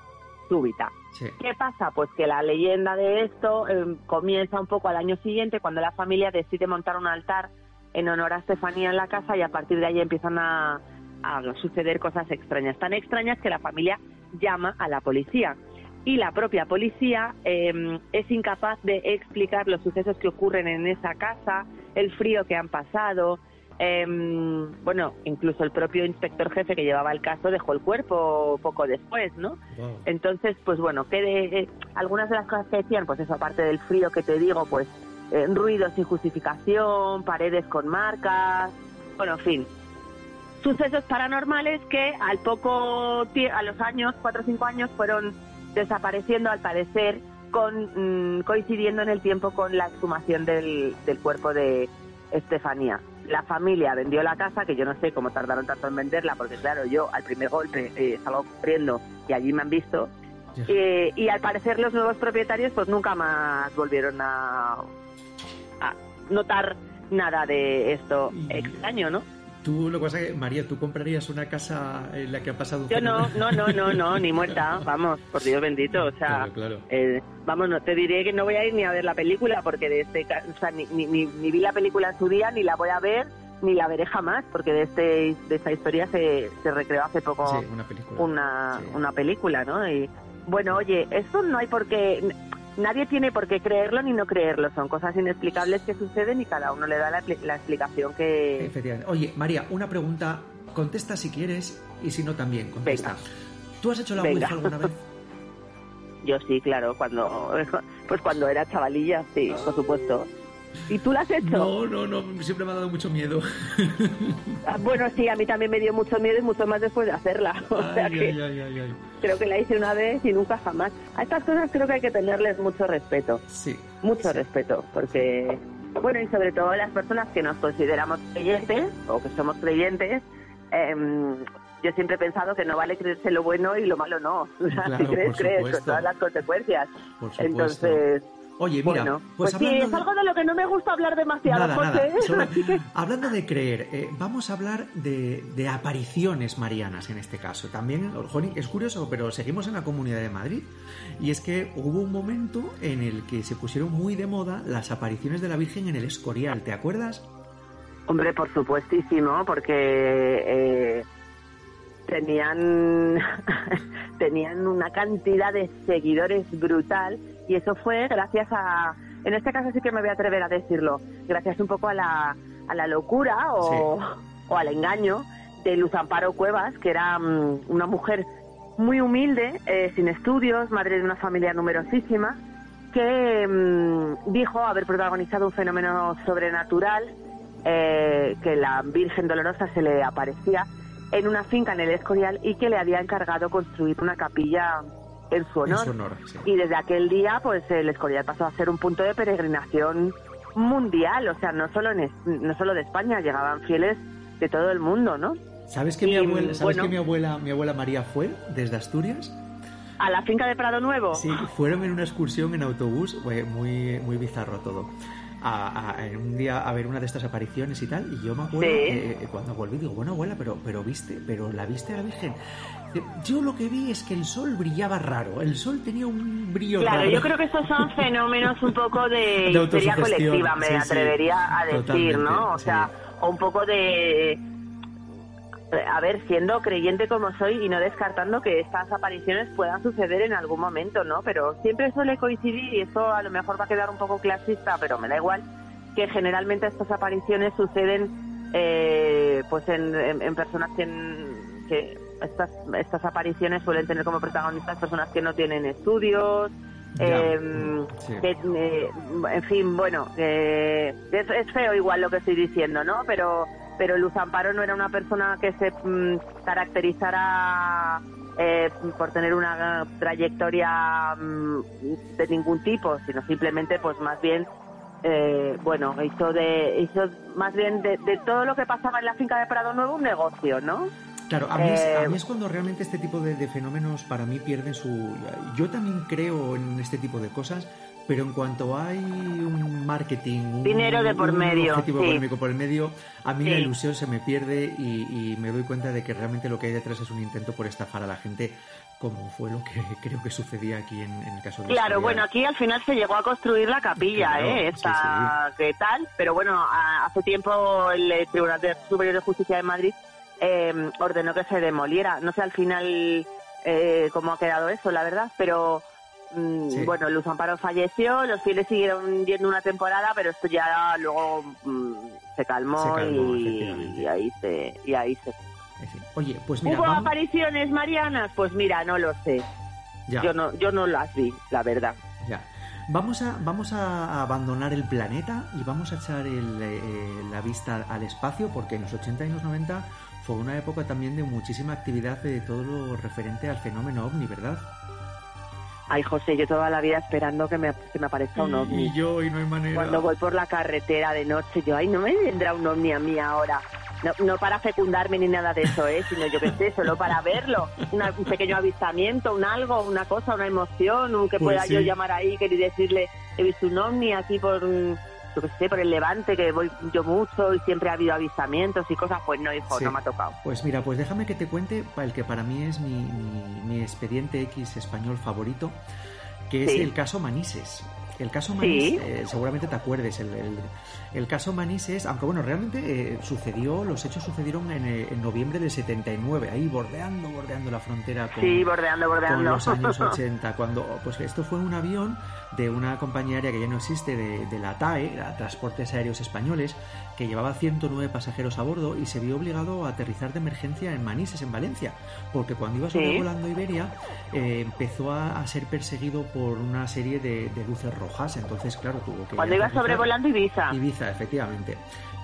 súbita. Sí. ¿Qué pasa? Pues que la leyenda de esto eh, comienza un poco al año siguiente cuando la familia decide montar un altar en honor a Estefanía en la casa y a partir de ahí empiezan a, a suceder cosas extrañas, tan extrañas que la familia llama a la policía. Y la propia policía eh, es incapaz de explicar los sucesos que ocurren en esa casa, el frío que han pasado. Eh, bueno, incluso el propio inspector jefe que llevaba el caso dejó el cuerpo poco después, ¿no? Entonces, pues bueno, que de, eh, algunas de las cosas que decían, pues eso, aparte del frío que te digo, pues eh, ruidos sin justificación, paredes con marcas, bueno, en fin. Sucesos paranormales que al poco a los años, cuatro o cinco años, fueron desapareciendo al parecer, con, mm, coincidiendo en el tiempo con la exhumación del, del cuerpo de Estefanía. La familia vendió la casa, que yo no sé cómo tardaron tanto en venderla, porque claro, yo al primer golpe eh, salgo corriendo y allí me han visto. Eh, y al parecer los nuevos propietarios pues nunca más volvieron a, a notar nada de esto extraño, ¿no? Tú, lo que pasa es que, María, ¿tú comprarías una casa en la que ha pasado un Yo no, no, no, no, no, ni muerta, vamos, por Dios bendito, o sea, Claro, claro. eh, vamos, no, te diré que no voy a ir ni a ver la película porque de este, o sea, ni, ni, ni- ni vi la película en su día, ni la voy a ver, ni la veré jamás, porque de este de esta historia se, se recreó hace poco Sí, una película. una, una película, ¿no? Y bueno, oye, eso no hay por qué, nadie tiene por qué creerlo ni no creerlo, son cosas inexplicables que suceden y cada uno le da la, expli- la explicación que... Efectivamente. Oye, María, una pregunta. Contesta si quieres y si no también, contesta. ¿Tú has hecho la Venga. Ouija alguna vez? Yo sí, claro, cuando pues cuando era chavalilla, sí, por supuesto. ¿Y tú la has hecho? No, no, no, siempre me ha dado mucho miedo. Ah, Bueno, sí, a mí también me dio mucho miedo y mucho más después de hacerla. O sea Ay, que ay, ay, ay, ay. creo que la hice una vez y nunca jamás. A estas cosas creo que hay que tenerles mucho respeto. Sí. Mucho respeto, porque, bueno, y sobre todo las personas que nos consideramos creyentes o que somos creyentes, em, yo siempre he pensado que no vale creerse lo bueno y lo malo no. Claro, si crees, crees, con todas las consecuencias. Por supuesto. Entonces, Oye, mira, bueno, pues, pues, sí, hablando es de- algo de lo que no me gusta hablar demasiado, Nada, José. hablando de creer, eh, vamos a hablar de, de apariciones marianas en este caso. También, Joni, es curioso, pero seguimos en la Comunidad de Madrid. Y es que hubo un momento en el que se pusieron muy de moda las apariciones de la Virgen en el Escorial. ¿Te acuerdas? Hombre, por supuestísimo, porque eh, tenían tenían una cantidad de seguidores brutal y eso fue gracias a, en este caso sí que me voy a atrever a decirlo, gracias un poco a la, a la locura o, o al engaño de Luz Amparo Cuevas, que era mm, una mujer muy humilde, eh, sin estudios, madre de una familia numerosísima, que mm, dijo haber protagonizado un fenómeno sobrenatural, eh, que la Virgen Dolorosa se le aparecía en una finca en el Escorial y que le había encargado construir una capilla en su honor. En su honor, sí. Y desde aquel día, pues el Escorial pasó a ser un punto de peregrinación mundial, o sea, no solo, en, no solo de España, llegaban fieles de todo el mundo, ¿no? ¿Sabes que, mi, abuela, ¿sabes bueno. que mi, abuela, mi abuela María fue desde Asturias? A la finca de Prado Nuevo. Sí, fueron en una excursión en autobús, muy, muy bizarro todo. A, a- en un día a ver una de estas apariciones y tal, y yo me acuerdo Sí. que eh, cuando volví digo, bueno abuela, pero, pero viste, pero la viste a la Virgen. Dice, Yo lo que vi es que el sol brillaba raro, el sol tenía un brillo Claro, raro. yo creo que esos son fenómenos un poco de, De histeria colectiva, me sí, sí, atrevería a decir, ¿no? O sea, o un poco de... A ver, siendo creyente como soy y no descartando que estas apariciones puedan suceder en algún momento, ¿no? Pero siempre suele coincidir, y eso a lo mejor va a quedar un poco clasista, pero me da igual, que generalmente estas apariciones suceden eh, pues en, en- en personas que, que estas, estas apariciones suelen tener como protagonistas personas que no tienen estudios, eh, Sí. que, eh, en fin, bueno, eh, es, es feo igual lo que estoy diciendo, ¿no? Pero, pero Luz Amparo no era una persona que se mm, caracterizara eh, por tener una trayectoria mm, de ningún tipo, sino simplemente, pues más bien, eh, bueno, hizo de, hizo más bien de, de todo lo que pasaba en la finca de Prado Nuevo un negocio, ¿no? Claro, a mí, es, Eh, a mí es cuando realmente este tipo de, de fenómenos para mí pierden su... Yo también creo en este tipo de cosas, pero en cuanto hay un marketing, un, Dinero de por un medio, objetivo sí. económico por el medio, a mí Sí. la ilusión se me pierde y, y me doy cuenta de que realmente lo que hay detrás es un intento por estafar a la gente, como fue lo que creo que sucedía aquí en, en el caso de Claro, bueno, aquí al final se llegó a construir la capilla, Claro, ¿eh? Esta, ¿qué tal? Pero bueno, hace tiempo el Tribunal Superior de Justicia de Madrid eh, ordenó que se demoliera. No sé al final eh, cómo ha quedado eso, la verdad, pero Sí. bueno, Luz Amparo falleció, los fieles siguieron yendo una temporada, pero esto ya luego mm, se calmó, Se calmó, y, ahí se y ahí se Oye, pues mira, ¿Hubo vamos- apariciones marianas? Pues mira, no lo sé. Ya. Yo no yo no las vi, la verdad. Ya. Vamos a, vamos a abandonar el planeta y vamos a echar el, eh, la vista al espacio porque en los 80 y los 90 fue una época también de muchísima actividad de todo lo referente al fenómeno ovni, ¿verdad? Ay, José, yo toda la vida esperando que me, que me aparezca un ovni. Y yo, y no hay manera. Cuando voy por la carretera de noche, yo, ay, no me vendrá un ovni a mí ahora. No, no para fecundarme ni nada de eso, ¿eh? sino yo qué sé, solo para verlo. Una- un pequeño avistamiento, un algo, una cosa, una emoción, un que Pues pueda sí. yo llamar ahí y decirle, he visto un ovni aquí por, yo qué sé, por el Levante, que voy yo mucho y siempre ha habido avistamientos y cosas. Pues no, hijo, Sí. no me ha tocado. Pues mira, pues déjame que te cuente el que para mí es mi, mi- mi expediente X español favorito, que es Sí. el caso Manises. El caso Sí. Manises, eh, seguramente te acuerdes, el, el- el caso Manises, aunque bueno, realmente eh, sucedió, los hechos sucedieron en, eh, en noviembre del 79, ahí bordeando, bordeando la frontera con, Sí, bordeando, bordeando. con los años 80, cuando pues esto fue un avión de una compañía aérea que ya no existe, de, de la TAE, la Transportes Aéreos Españoles, que llevaba 109 pasajeros a bordo y se vio obligado a aterrizar de emergencia en Manises, en Valencia, porque cuando iba Sí. sobrevolando Iberia eh, empezó a, a ser perseguido por una serie de, de luces rojas. entonces, claro, tuvo que... Cuando iba sobrevolando Ibiza. Ibiza, efectivamente.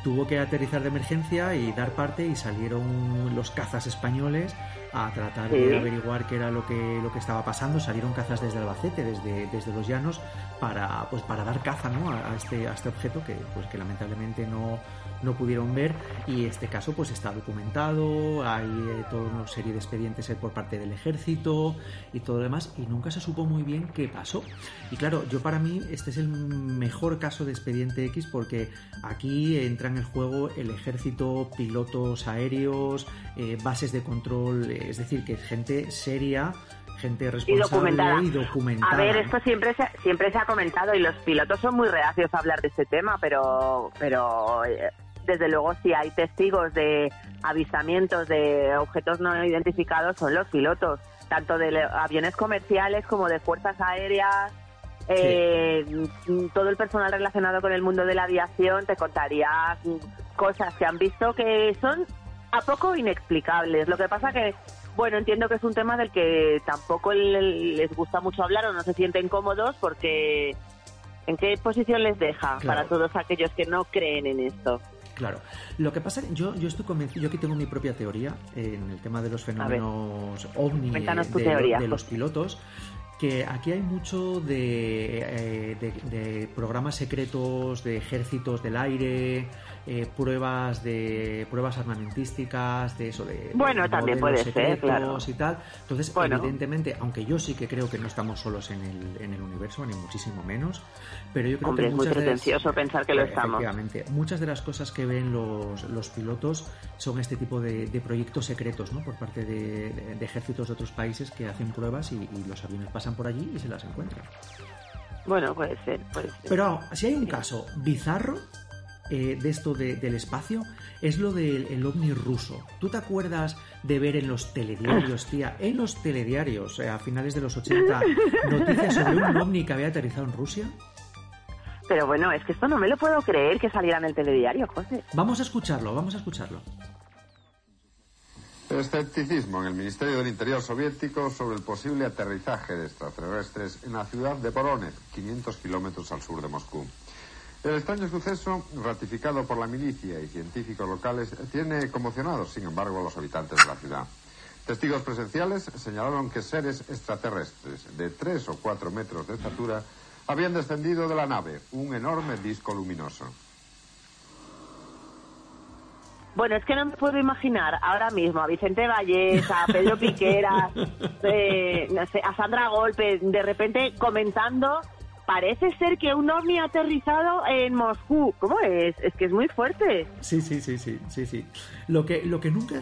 Tuvo que aterrizar de emergencia y dar parte y salieron los cazas españoles a tratar Sí. de averiguar qué era lo que, lo que estaba pasando. Salieron cazas desde Albacete, desde, desde los llanos, para, pues, para dar caza ¿no? a, a este, a este objeto que, pues, que lamentablemente no, no pudieron ver y este caso pues está documentado, hay eh, toda una serie de expedientes por parte del ejército y todo lo demás y nunca se supo muy bien qué pasó. Y claro, yo para mí este es el mejor caso de expediente X porque aquí entra en el juego el ejército, pilotos aéreos, eh, bases de control, es decir, que gente seria, gente y responsable documentada. y documentada. A ver, esto siempre se, siempre se ha comentado y los pilotos son muy reacios a hablar de este tema, pero, pero eh, desde luego si hay testigos de avistamientos de objetos no identificados son los pilotos, tanto de aviones comerciales como de fuerzas aéreas. Eh, todo el personal relacionado con el mundo de la aviación te contaría cosas que han visto que son a poco inexplicables. Lo que pasa que, bueno, entiendo que es un tema del que tampoco le- les gusta mucho hablar o no se sienten cómodos porque ¿en qué posición les deja Claro. para todos aquellos que no creen en esto? Claro. Lo que pasa, yo, yo estoy convencido, yo aquí tengo mi propia teoría en el tema de los fenómenos ovni de, teoría, de los pilotos, que aquí hay mucho de, eh, de, de programas secretos, de ejércitos del aire, eh, pruebas de pruebas armamentísticas, de eso, de, Bueno, también puede ser, claro. y tal. Entonces, Bueno. evidentemente, aunque yo sí que creo que no estamos solos en el, en el universo, ni muchísimo menos, pero yo creo Hombre, que es muy de las- pretencioso pensar que lo estamos. Efectivamente. Muchas de las cosas que ven los, los pilotos son este tipo de, de proyectos secretos, ¿no? Por parte de, ejércitos de otros países que hacen pruebas y, y los aviones pasan por allí y se las encuentran. Bueno, puede ser, puede ser. Pero si hay un caso bizarro eh, de esto de- del espacio, es lo del el ovni ruso. ¿Tú te acuerdas de ver en los telediarios, tía, en los telediarios, eh, a finales de los 80, noticias sobre un ovni que había aterrizado en Rusia? Pero bueno, es que esto no me lo puedo creer que saliera en el telediario, José. Vamos a escucharlo, vamos a escucharlo. Escepticismo en el Ministerio del Interior soviético sobre el posible aterrizaje de extraterrestres en la ciudad de Voronezh, 500 kilómetros al sur de Moscú. El extraño suceso, ratificado por la milicia y científicos locales, tiene conmocionados, sin embargo, a los habitantes de la ciudad. Testigos presenciales señalaron que seres extraterrestres de 3 o 4 metros de estatura habían descendido de la nave, un enorme disco luminoso. Bueno, es que no me puedo imaginar ahora mismo a Vicente Vallés, a Pedro Piquera, eh, no sé, a Sandra Golpe, de repente comentando, parece ser que un ovni ha aterrizado en Moscú. ¿Cómo es? Es que es muy fuerte. Sí, sí, sí, sí, sí, sí. Lo que, lo que nunca...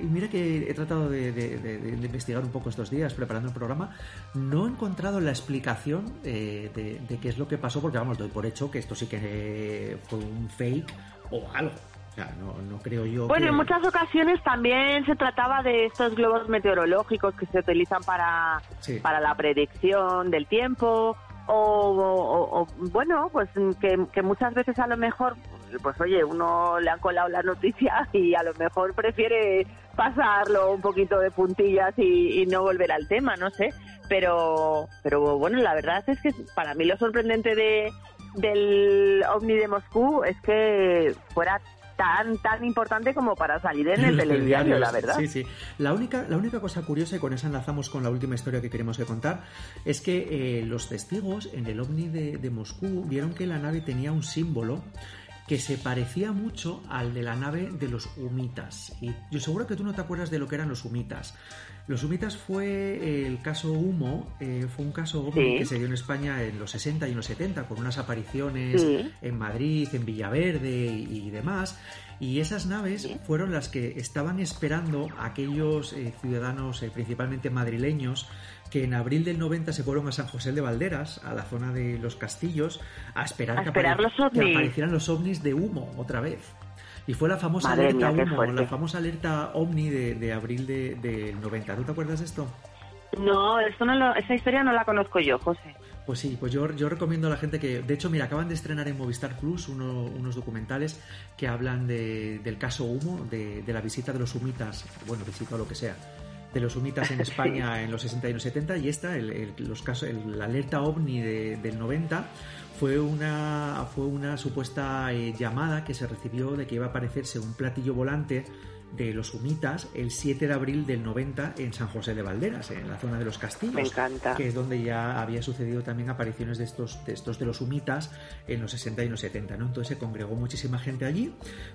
Y mira que he tratado de, de- de- de investigar un poco estos días preparando el programa. No he encontrado la explicación eh, de, qué es lo que pasó, porque vamos, doy por hecho que esto sí que eh, fue un fake o algo. O sea, no, no creo yo Bueno, que... en muchas ocasiones también se trataba de estos globos meteorológicos que se utilizan para, Sí. para la predicción del tiempo. O, bueno, pues que, muchas veces a lo mejor, pues oye, uno le han colado la noticia y a lo mejor prefiere pasarlo un poquito de puntillas y, y no volver al tema, no sé. Pero, pero bueno, la verdad es que para mí lo sorprendente de, del OVNI de Moscú es que fuera tan tan importante como para salir en el telediario, la verdad. Sí, sí. La única, la única cosa curiosa, y con esa enlazamos con la última historia que queremos que contar, es que eh, los testigos en el ovni de, de Moscú vieron que la nave tenía un símbolo que se parecía mucho al de la nave de los humitas. Y yo seguro que tú no te acuerdas de lo que eran los humitas. Los humitas fue el caso Humo, eh, fue un caso Sí. que se dio en España en los 60 y en los 70, con unas apariciones Sí. en Madrid, en Villaverde y, y demás. Y esas naves fueron las que estaban esperando a aquellos eh, ciudadanos, eh, principalmente madrileños, que en abril del 90 se fueron a San José de Valderas, a la zona de los castillos, a esperar, A que, esperar los que aparecieran los ovnis de humo otra vez. Y fue la famosa Madre alerta mía, humo, la famosa alerta ovni de, de abril de- del 90. ¿Tú te acuerdas de esto? No, esto no lo- esa historia no la conozco yo, José. Pues sí, pues yo, yo recomiendo a la gente que, de hecho, mira, acaban de estrenar en Movistar Plus uno- unos documentales que hablan de- del caso Humo, de, de la visita de los humitas, bueno, visita o lo que sea, de los humitas en España en los 60 y los 70 y esta, el, el- los casos, el- la alerta ovni de- del 90 fue una, fue una supuesta eh, llamada que se recibió de que iba a aparecerse un platillo volante de los humitas el 7 de abril del 90 en San José de Valderas, en la zona de los castillos. Me encanta. Que es donde ya había sucedido también apariciones de estos, de estos de los humitas en los 60 y los 70, ¿no? Entonces se congregó muchísima gente allí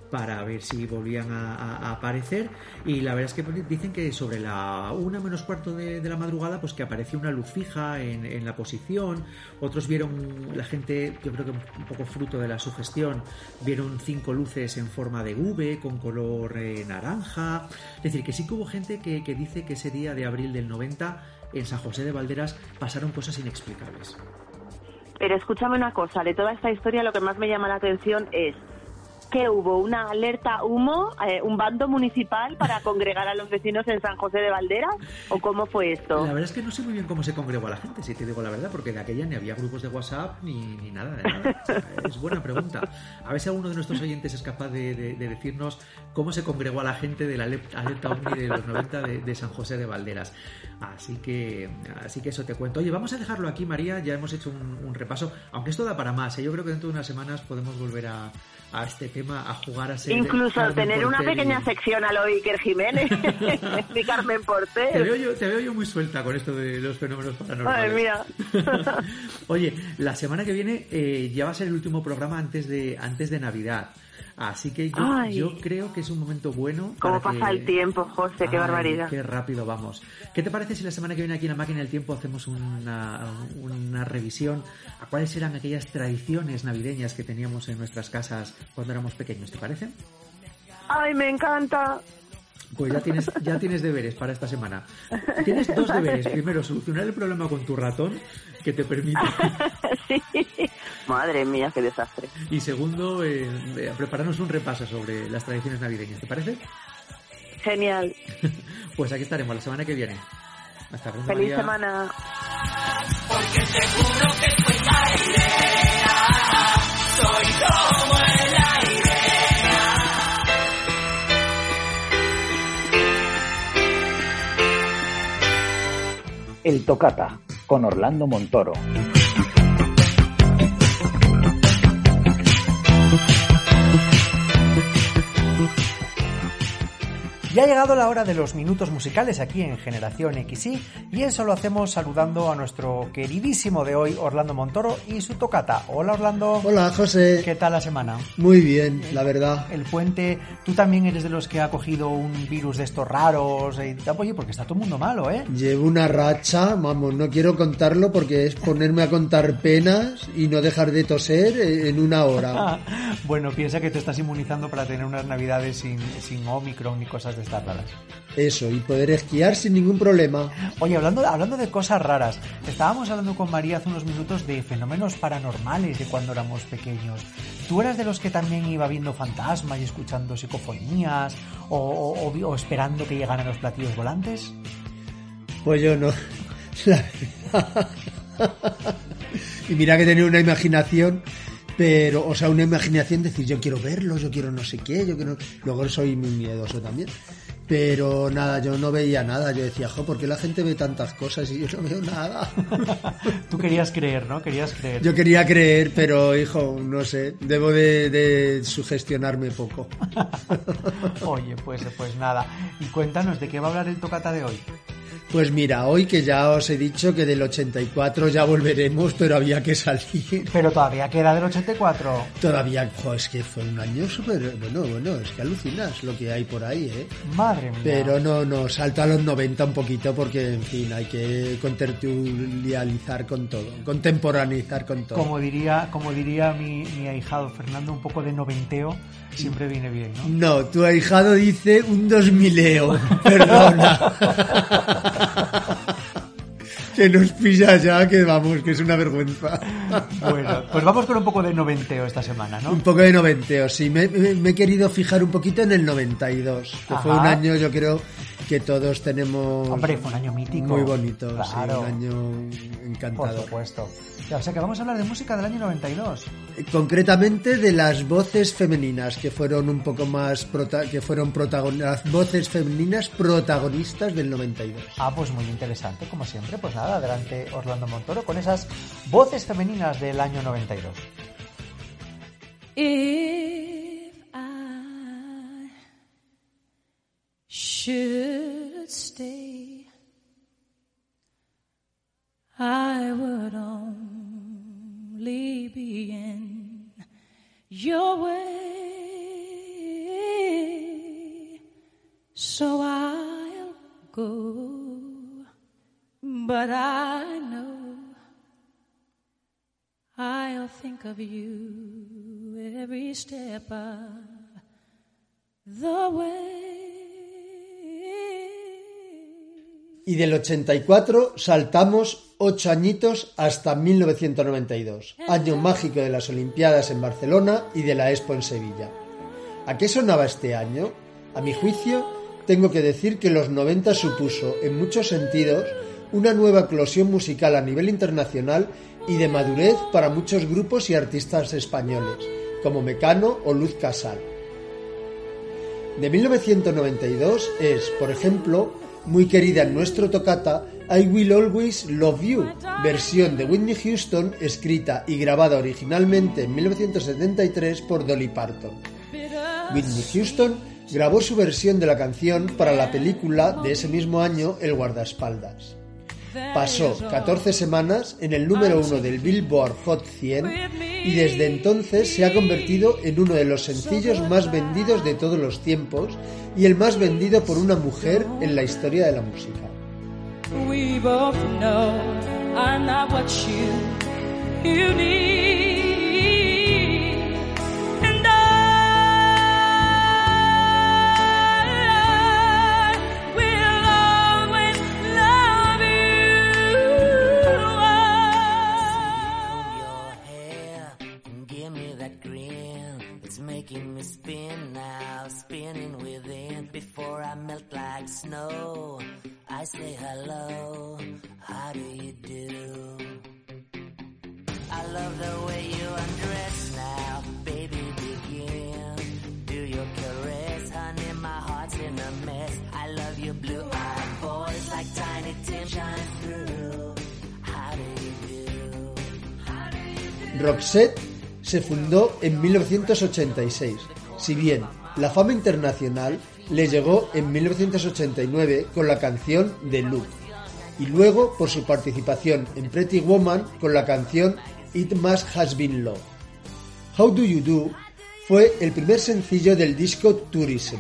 para ver si volvían a, a- a aparecer y la verdad es que dicen que sobre la una menos cuarto de, de la madrugada pues que apareció una luz fija en, en la posición, otros vieron la gente, yo creo que un poco fruto de la sugestión, vieron cinco luces en forma de V con color eh, naranja, es decir, que sí que hubo gente que, que dice que ese día de abril del 90 en San José de Valderas pasaron cosas inexplicables. Pero escúchame una cosa, de toda esta historia lo que más me llama la atención es que hubo una alerta humo, eh, un bando municipal para congregar a los vecinos en San José de Valderas, o cómo fue esto. La verdad es que no sé muy bien cómo se congregó a la gente, si te digo la verdad, porque de aquella ni había grupos de WhatsApp ni, ni nada de nada. Es buena pregunta. A ver si alguno de nuestros oyentes es capaz de, de- de decirnos cómo se congregó a la gente de la ale- alerta OVNI de los 90 de, de San José de Valderas. Así que, así que eso te cuento. Oye, vamos a dejarlo aquí, María. Ya hemos hecho un, un repaso, aunque esto da para más. ¿eh? Yo creo que dentro de unas semanas podemos volver a, a este tema, a jugar a ser Incluso Carmen tener una y- pequeña sección a lo Iker Jiménez y Carmen Te Porter. veo, yo, te veo yo muy suelta con esto de los fenómenos paranormales. Ay, mira. Oye, la semana que viene eh, ya va a ser el último programa antes de antes de Navidad. Así que yo, creo que es un momento bueno. ¿Cómo pasa que- el tiempo, José? Qué Ay, barbaridad. Qué rápido vamos. ¿Qué te parece si la semana que viene aquí en la máquina del tiempo hacemos una, una revisión a cuáles eran aquellas tradiciones navideñas que teníamos en nuestras casas cuando éramos pequeños? ¿Te parece? Ay, me encanta. Pues ya tienes, ya tienes deberes para esta semana. Tienes dos deberes. Primero, solucionar el problema con tu ratón, que te permite. sí. Madre mía, qué desastre. Y segundo, eh, eh, prepararnos un repaso sobre las tradiciones navideñas. ¿Te parece? Genial. Pues aquí estaremos la semana que viene. Hasta pronto. Feliz María. semana. Soy como el aire. El Tocata, con Orlando Montoro. Ya ha llegado la hora de los minutos musicales aquí en Generación XY y eso lo hacemos saludando a nuestro queridísimo de hoy, Orlando Montoro y su tocata. Hola Orlando. Hola José. ¿Qué tal la semana? Muy bien, la verdad. El puente, tú también eres de los que ha cogido un virus de estos raros. y. Oye, porque está todo el mundo malo, ¿eh? Llevo una racha, vamos, no quiero contarlo porque es ponerme a contar penas y no dejar de toser en una hora. bueno, piensa que te estás inmunizando para tener unas navidades sin, sin Omicron ni cosas de estas raras. Eso, y poder esquiar sin ningún problema. Oye, hablando, hablando de cosas raras, estábamos hablando con María hace unos minutos de fenómenos paranormales de cuando éramos pequeños. ¿Tú eras de los que también iba viendo fantasmas y escuchando psicofonías o, o- o o esperando que llegaran los platillos volantes? Pues yo no. La verdad. y mira que tenía una imaginación, pero, o sea, una imaginación de decir, yo quiero verlo, yo quiero no sé qué, yo quiero. Luego soy muy miedoso también. Pero nada, yo no veía nada. Yo decía, jo, ¿por qué la gente ve tantas cosas y yo no veo nada? Tú querías creer, ¿no? Querías creer. Yo quería creer, pero hijo, no sé, debo de, de sugestionarme poco. Oye, pues, pues nada. Y cuéntanos, ¿de qué va a hablar el tocata de hoy? Pues mira, hoy que ya os he dicho que del 84 ya volveremos, pero había que salir. Pero todavía queda del 84. Todavía, jo, es que fue un año súper, bueno, bueno, es que alucinas lo que hay por ahí, ¿eh? Madre mía. Pero no, no, salto a los 90 un poquito porque, en fin, hay que contertulializar con todo, contemporaneizar con todo. Como diría, como diría mi, mi ahijado Fernando, un poco de noventeo siempre viene bien, ¿no? No, tu ahijado dice un 2000eo, perdona. que nos pilla ya, que vamos, que es una vergüenza. Bueno, pues vamos con un poco de noventeo esta semana, ¿no? Un poco de noventeo, sí. Me, me- me he querido fijar un poquito en el 92, que fue un año, yo creo, que todos tenemos Hombre, fue un año mítico. muy bonito, sí, Claro. un año Por encantador. supuesto. O sea que vamos a hablar de música del año 92. Concretamente de las voces femeninas que fueron un poco más prota- que fueron protagonistas, las voces femeninas protagonistas del 92. Ah, pues muy interesante, como siempre. Pues nada, adelante Orlando Montoro con esas voces femeninas del año 92. If I should Y del 84 saltamos ocho añitos hasta 1992, año mágico de las Olimpiadas en Barcelona y de la Expo en Sevilla. ¿A qué sonaba este año? A mi juicio, tengo que decir que los 90 supuso, en muchos sentidos, una nueva eclosión musical a nivel internacional y de madurez para muchos grupos y artistas españoles, como Mecano o Luz Casal. De 1992 es, por ejemplo, muy querida en nuestro tocata I Will Always Love You, versión de Whitney Houston escrita y grabada originalmente en 1973 por Dolly Parton. Whitney Houston grabó su versión de la canción para la película de ese mismo año El guardaespaldas. Pasó 14 semanas en el número uno del Billboard Hot 100 y desde entonces se ha convertido en uno de los sencillos más vendidos de todos los tiempos y el más vendido por una mujer en la historia de la música. We both know I'm not what you you need, making me spin now, spinning within. Before I melt like snow, I say hello. How do you do? I love the way you undress now, baby. Begin. Do your caress, honey. My heart's in a mess. I love your blue-eyed voice like tiny Tim shine through. How do you do? Roxette se fundó en 1986, si bien la fama internacional le llegó en 1989 con la canción The Look, y luego por su participación en Pretty Woman con la canción It Must Has Been Love. How Do You Do fue el primer sencillo del disco Tourism.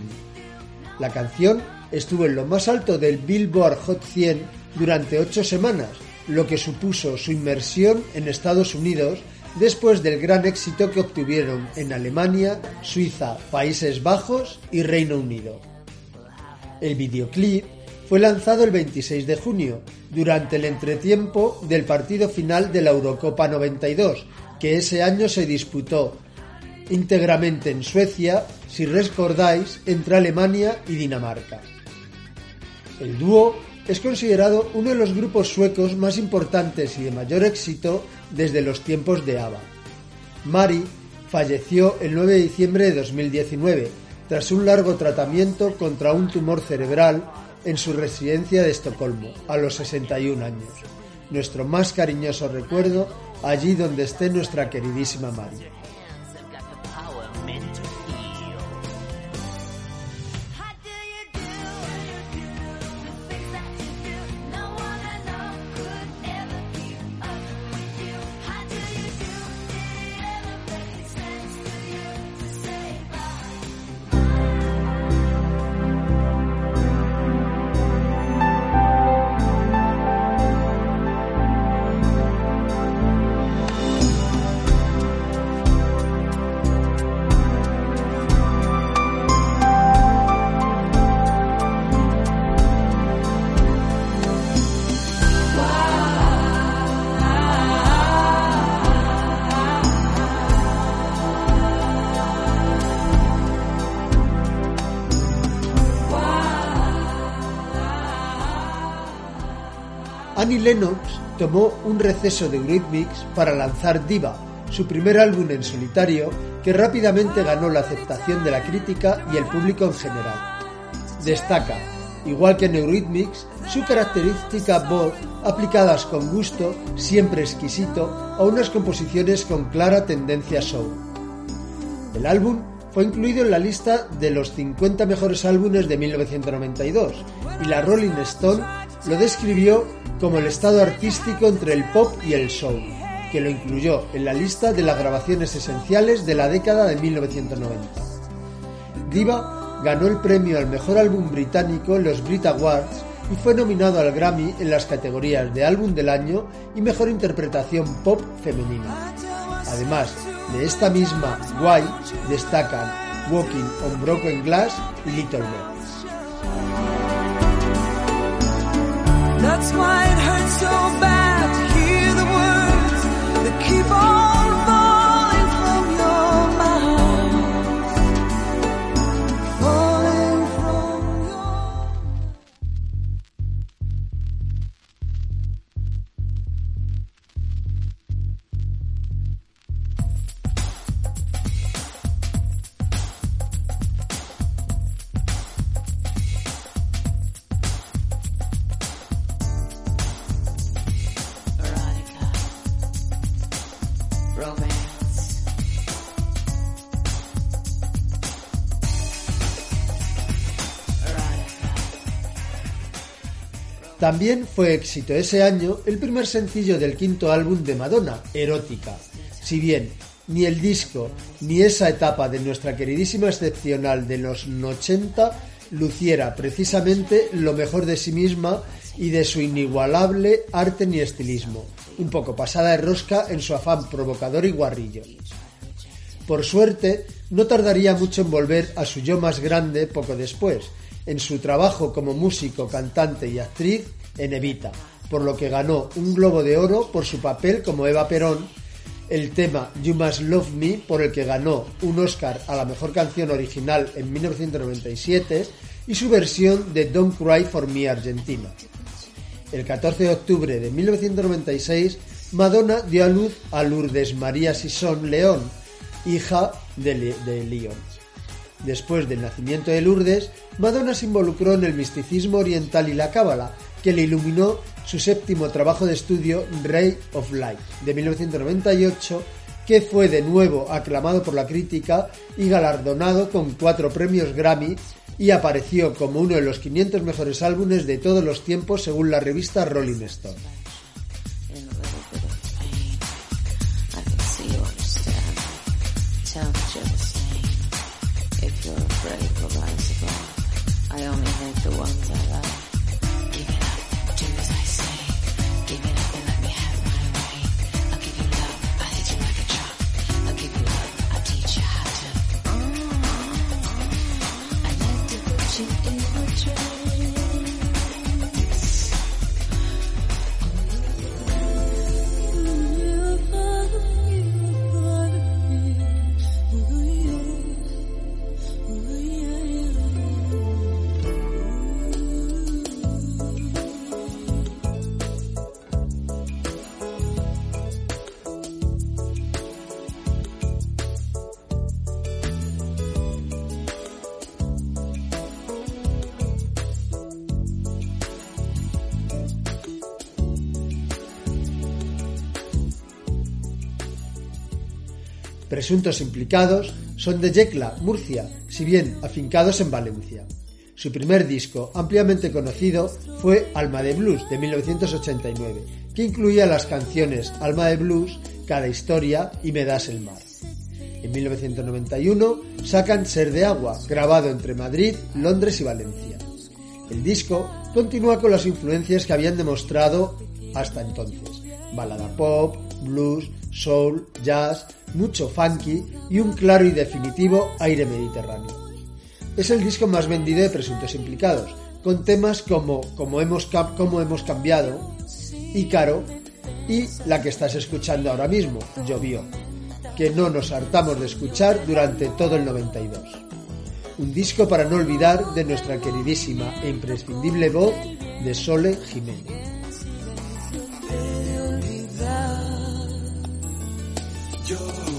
La canción estuvo en lo más alto del Billboard Hot 100 durante ocho semanas, lo que supuso su inmersión en Estados Unidos después del gran éxito que obtuvieron en Alemania, Suiza, Países Bajos y Reino Unido. El videoclip fue lanzado el 26 de junio, durante el entretiempo del partido final de la Eurocopa 92, que ese año se disputó íntegramente en Suecia, si recordáis, entre Alemania y Dinamarca. El dúo es considerado uno de los grupos suecos más importantes y de mayor éxito desde los tiempos de ABBA. Mari falleció el 9 de diciembre de 2019 tras un largo tratamiento contra un tumor cerebral en su residencia de Estocolmo a los 61 años. Nuestro más cariñoso recuerdo allí donde esté nuestra queridísima Mari. Annie Lennox tomó un receso de Eurythmics para lanzar Diva, su primer álbum en solitario que rápidamente ganó la aceptación de la crítica y el público en general. Destaca, igual que en Eurythmics, su característica voz aplicadas con gusto, siempre exquisito, a unas composiciones con clara tendencia soul. El álbum fue incluido en la lista de los 50 mejores álbumes de 1992 y la Rolling Stone lo describió como el estado artístico entre el pop y el soul, que lo incluyó en la lista de las grabaciones esenciales de la década de 1990. Diva ganó el premio al mejor álbum británico en los Brit Awards y fue nominado al Grammy en las categorías de álbum del año y mejor interpretación pop femenina. Además de esta misma Guay destacan Walking on Broken Glass y Little Birds. That's why it hurts so bad También fue éxito ese año el primer sencillo del quinto álbum de Madonna, Erótica. Si bien ni el disco ni esa etapa de nuestra queridísima excepcional de los 80 luciera precisamente lo mejor de sí misma y de su inigualable arte ni estilismo, un poco pasada de rosca en su afán provocador y guarrillo. Por suerte, no tardaría mucho en volver a su yo más grande poco después, en su trabajo como músico, cantante y actriz en Evita, por lo que ganó un Globo de Oro por su papel como Eva Perón, el tema You Must Love Me, por el que ganó un Oscar a la mejor canción original en 1997, y su versión de Don't Cry for Me Argentina. El 14 de octubre de 1996, Madonna dio a luz a Lourdes María Sison León, hija de, Le- de León. Después del nacimiento de Lourdes, Madonna se involucró en el misticismo oriental y la cábala, que le iluminó su séptimo trabajo de estudio Ray of Light de 1998, que fue de nuevo aclamado por la crítica y galardonado con cuatro premios Grammy y apareció como uno de los 500 mejores álbumes de todos los tiempos según la revista Rolling Stone. اليوم إذا سوى Presuntos implicados son de Yecla, Murcia, si bien afincados en Valencia. Su primer disco, ampliamente conocido, fue Alma de Blues de 1989, que incluía las canciones Alma de Blues, Cada Historia y Me das el mar. En 1991 sacan Ser de Agua, grabado entre Madrid, Londres y Valencia. El disco continúa con las influencias que habían demostrado hasta entonces. Balada pop, blues, soul, jazz, mucho funky y un claro y definitivo aire mediterráneo. Es el disco más vendido de Presuntos Implicados, con temas como Como hemos, hemos cambiado, Ícaro y la que estás escuchando ahora mismo, Llovió, que no nos hartamos de escuchar durante todo el 92. Un disco para no olvidar de nuestra queridísima e imprescindible voz de Sole Jiménez. Yo.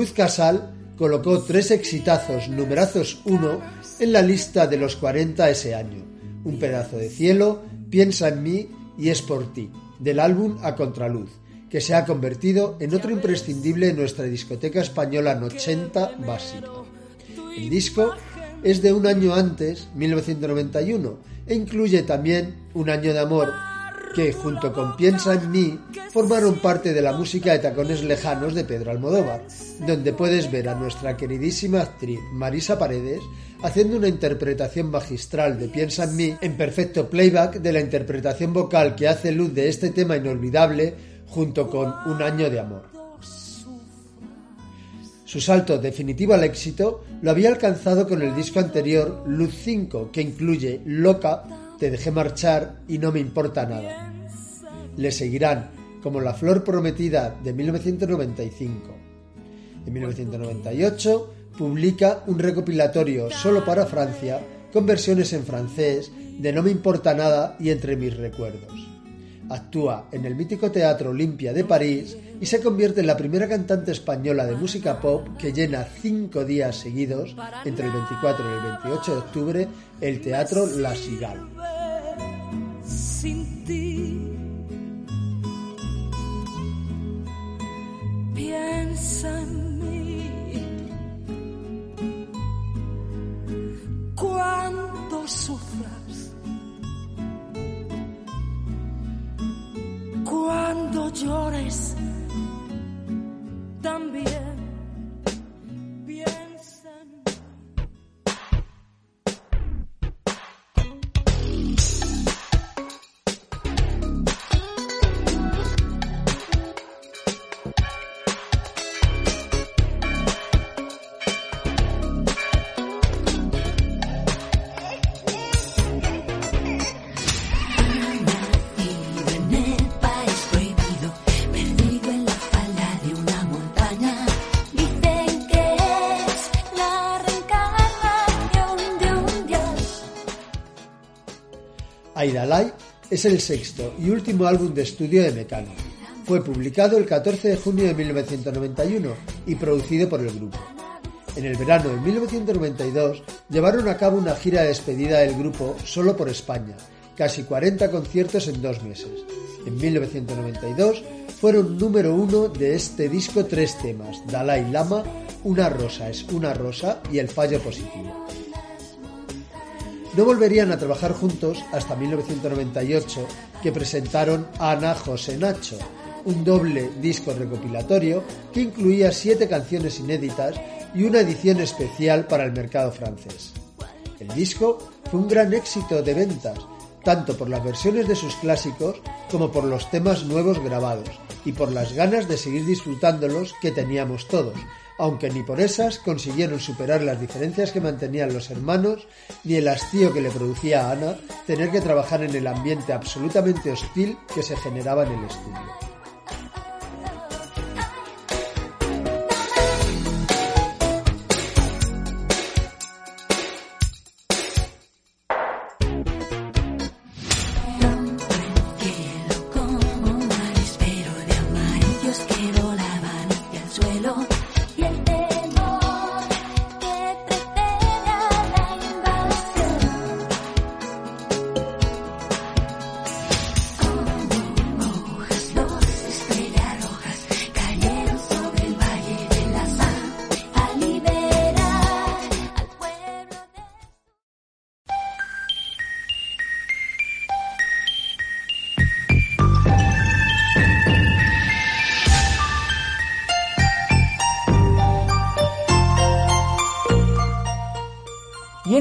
Luz Casal colocó tres exitazos numerazos 1 en la lista de los 40 ese año. Un pedazo de cielo, Piensa en mí y Es por ti, del álbum A Contraluz, que se ha convertido en otro imprescindible en nuestra discoteca española 80 básica. El disco es de un año antes, 1991, e incluye también Un año de amor, que junto con Piensa en mí formaron parte de la música de tacones lejanos de Pedro Almodóvar, donde puedes ver a nuestra queridísima actriz Marisa Paredes haciendo una interpretación magistral de Piensa en mí en perfecto playback de la interpretación vocal que hace luz de este tema inolvidable junto con Un año de amor. Su salto definitivo al éxito lo había alcanzado con el disco anterior Luz 5, que incluye Loca, Te dejé marchar y No me importa nada. Le seguirán como La flor prometida de 1995. En 1998 publica un recopilatorio solo para Francia con versiones en francés de No me importa nada y Entre mis recuerdos. Actúa en el mítico Teatro Olimpia de París y se convierte en la primera cantante española de música pop que llena cinco días seguidos, entre el 24 y el 28 de octubre, el Teatro La Cigale. sin ti. Piensa en mí. Llores. También. Airalai es el sexto y último álbum de estudio de Mecano. Fue publicado el 14 de junio de 1991 y producido por el grupo. En el verano de 1992 llevaron a cabo una gira de despedida del grupo solo por España, casi 40 conciertos en dos meses. En 1992 fueron número uno de este disco tres temas, Dalai Lama, Una rosa es una rosa y El fallo positivo. No volverían a trabajar juntos hasta 1998, que presentaron Ana José Nacho, un doble disco recopilatorio que incluía siete canciones inéditas y una edición especial para el mercado francés. El disco fue un gran éxito de ventas, tanto por las versiones de sus clásicos como por los temas nuevos grabados y por las ganas de seguir disfrutándolos que teníamos todos, aunque ni por esas consiguieron superar las diferencias que mantenían los hermanos ni el hastío que le producía a Ana tener que trabajar en el ambiente absolutamente hostil que se generaba en el estudio.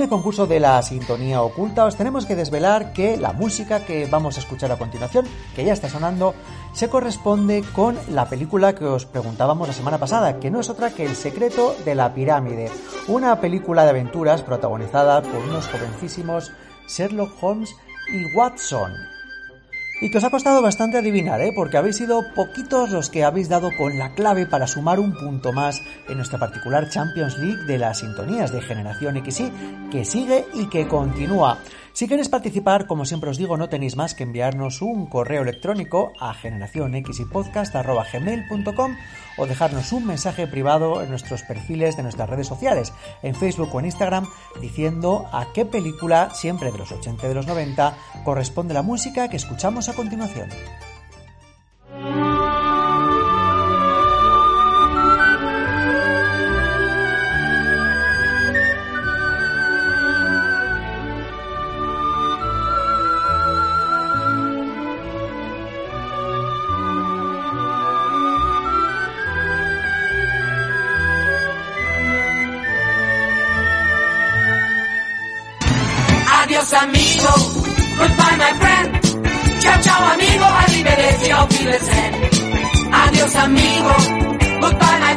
Concurso de la sintonía oculta os tenemos que desvelar que la música que vamos a escuchar a continuación, que ya está sonando, se corresponde con la película que os preguntábamos la semana pasada, que no es otra que El secreto de la pirámide, una película de aventuras protagonizada por unos jovencísimos Sherlock Holmes y Watson. Y que os ha costado bastante adivinar, ¿eh? porque habéis sido poquitos los que habéis dado con la clave para sumar un punto más en nuestra particular Champions League de las sintonías de Generación XY, que sigue y que continúa. Si queréis participar, como siempre os digo, no tenéis más que enviarnos un correo electrónico a generacionxypodcast.gmail.com o dejarnos un mensaje privado en nuestros perfiles de nuestras redes sociales, en Facebook o en Instagram, diciendo a qué película, siempre de los 80 y de los 90, corresponde la música que escuchamos a continuación. Adiós amigo, goodbye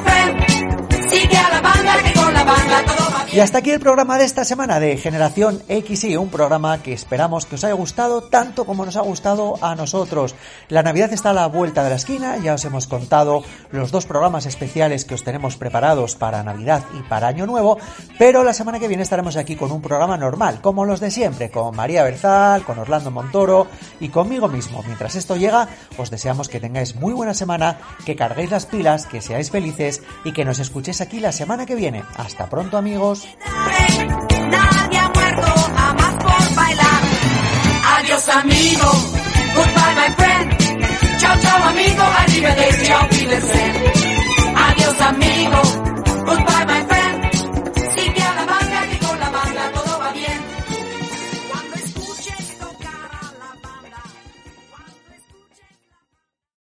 Y hasta aquí el programa de esta semana de Generación XY, un programa que esperamos que os haya gustado tanto como nos ha gustado a nosotros. La Navidad está a la vuelta de la esquina, ya os hemos contado los dos programas especiales que os tenemos preparados para Navidad y para Año Nuevo, pero la semana que viene estaremos aquí con un programa normal, como los de siempre, con María Berzal, con Orlando Montoro y conmigo mismo. Mientras esto llega, os deseamos que tengáis muy buena semana, que carguéis las pilas, que seáis felices y que nos escuchéis aquí la semana que viene. Hasta pronto amigos. Nadie ha muerto jamás por bailar. Adiós amigo, goodbye my friend. Chao chao amigo, arrivederci, Adiós amigo.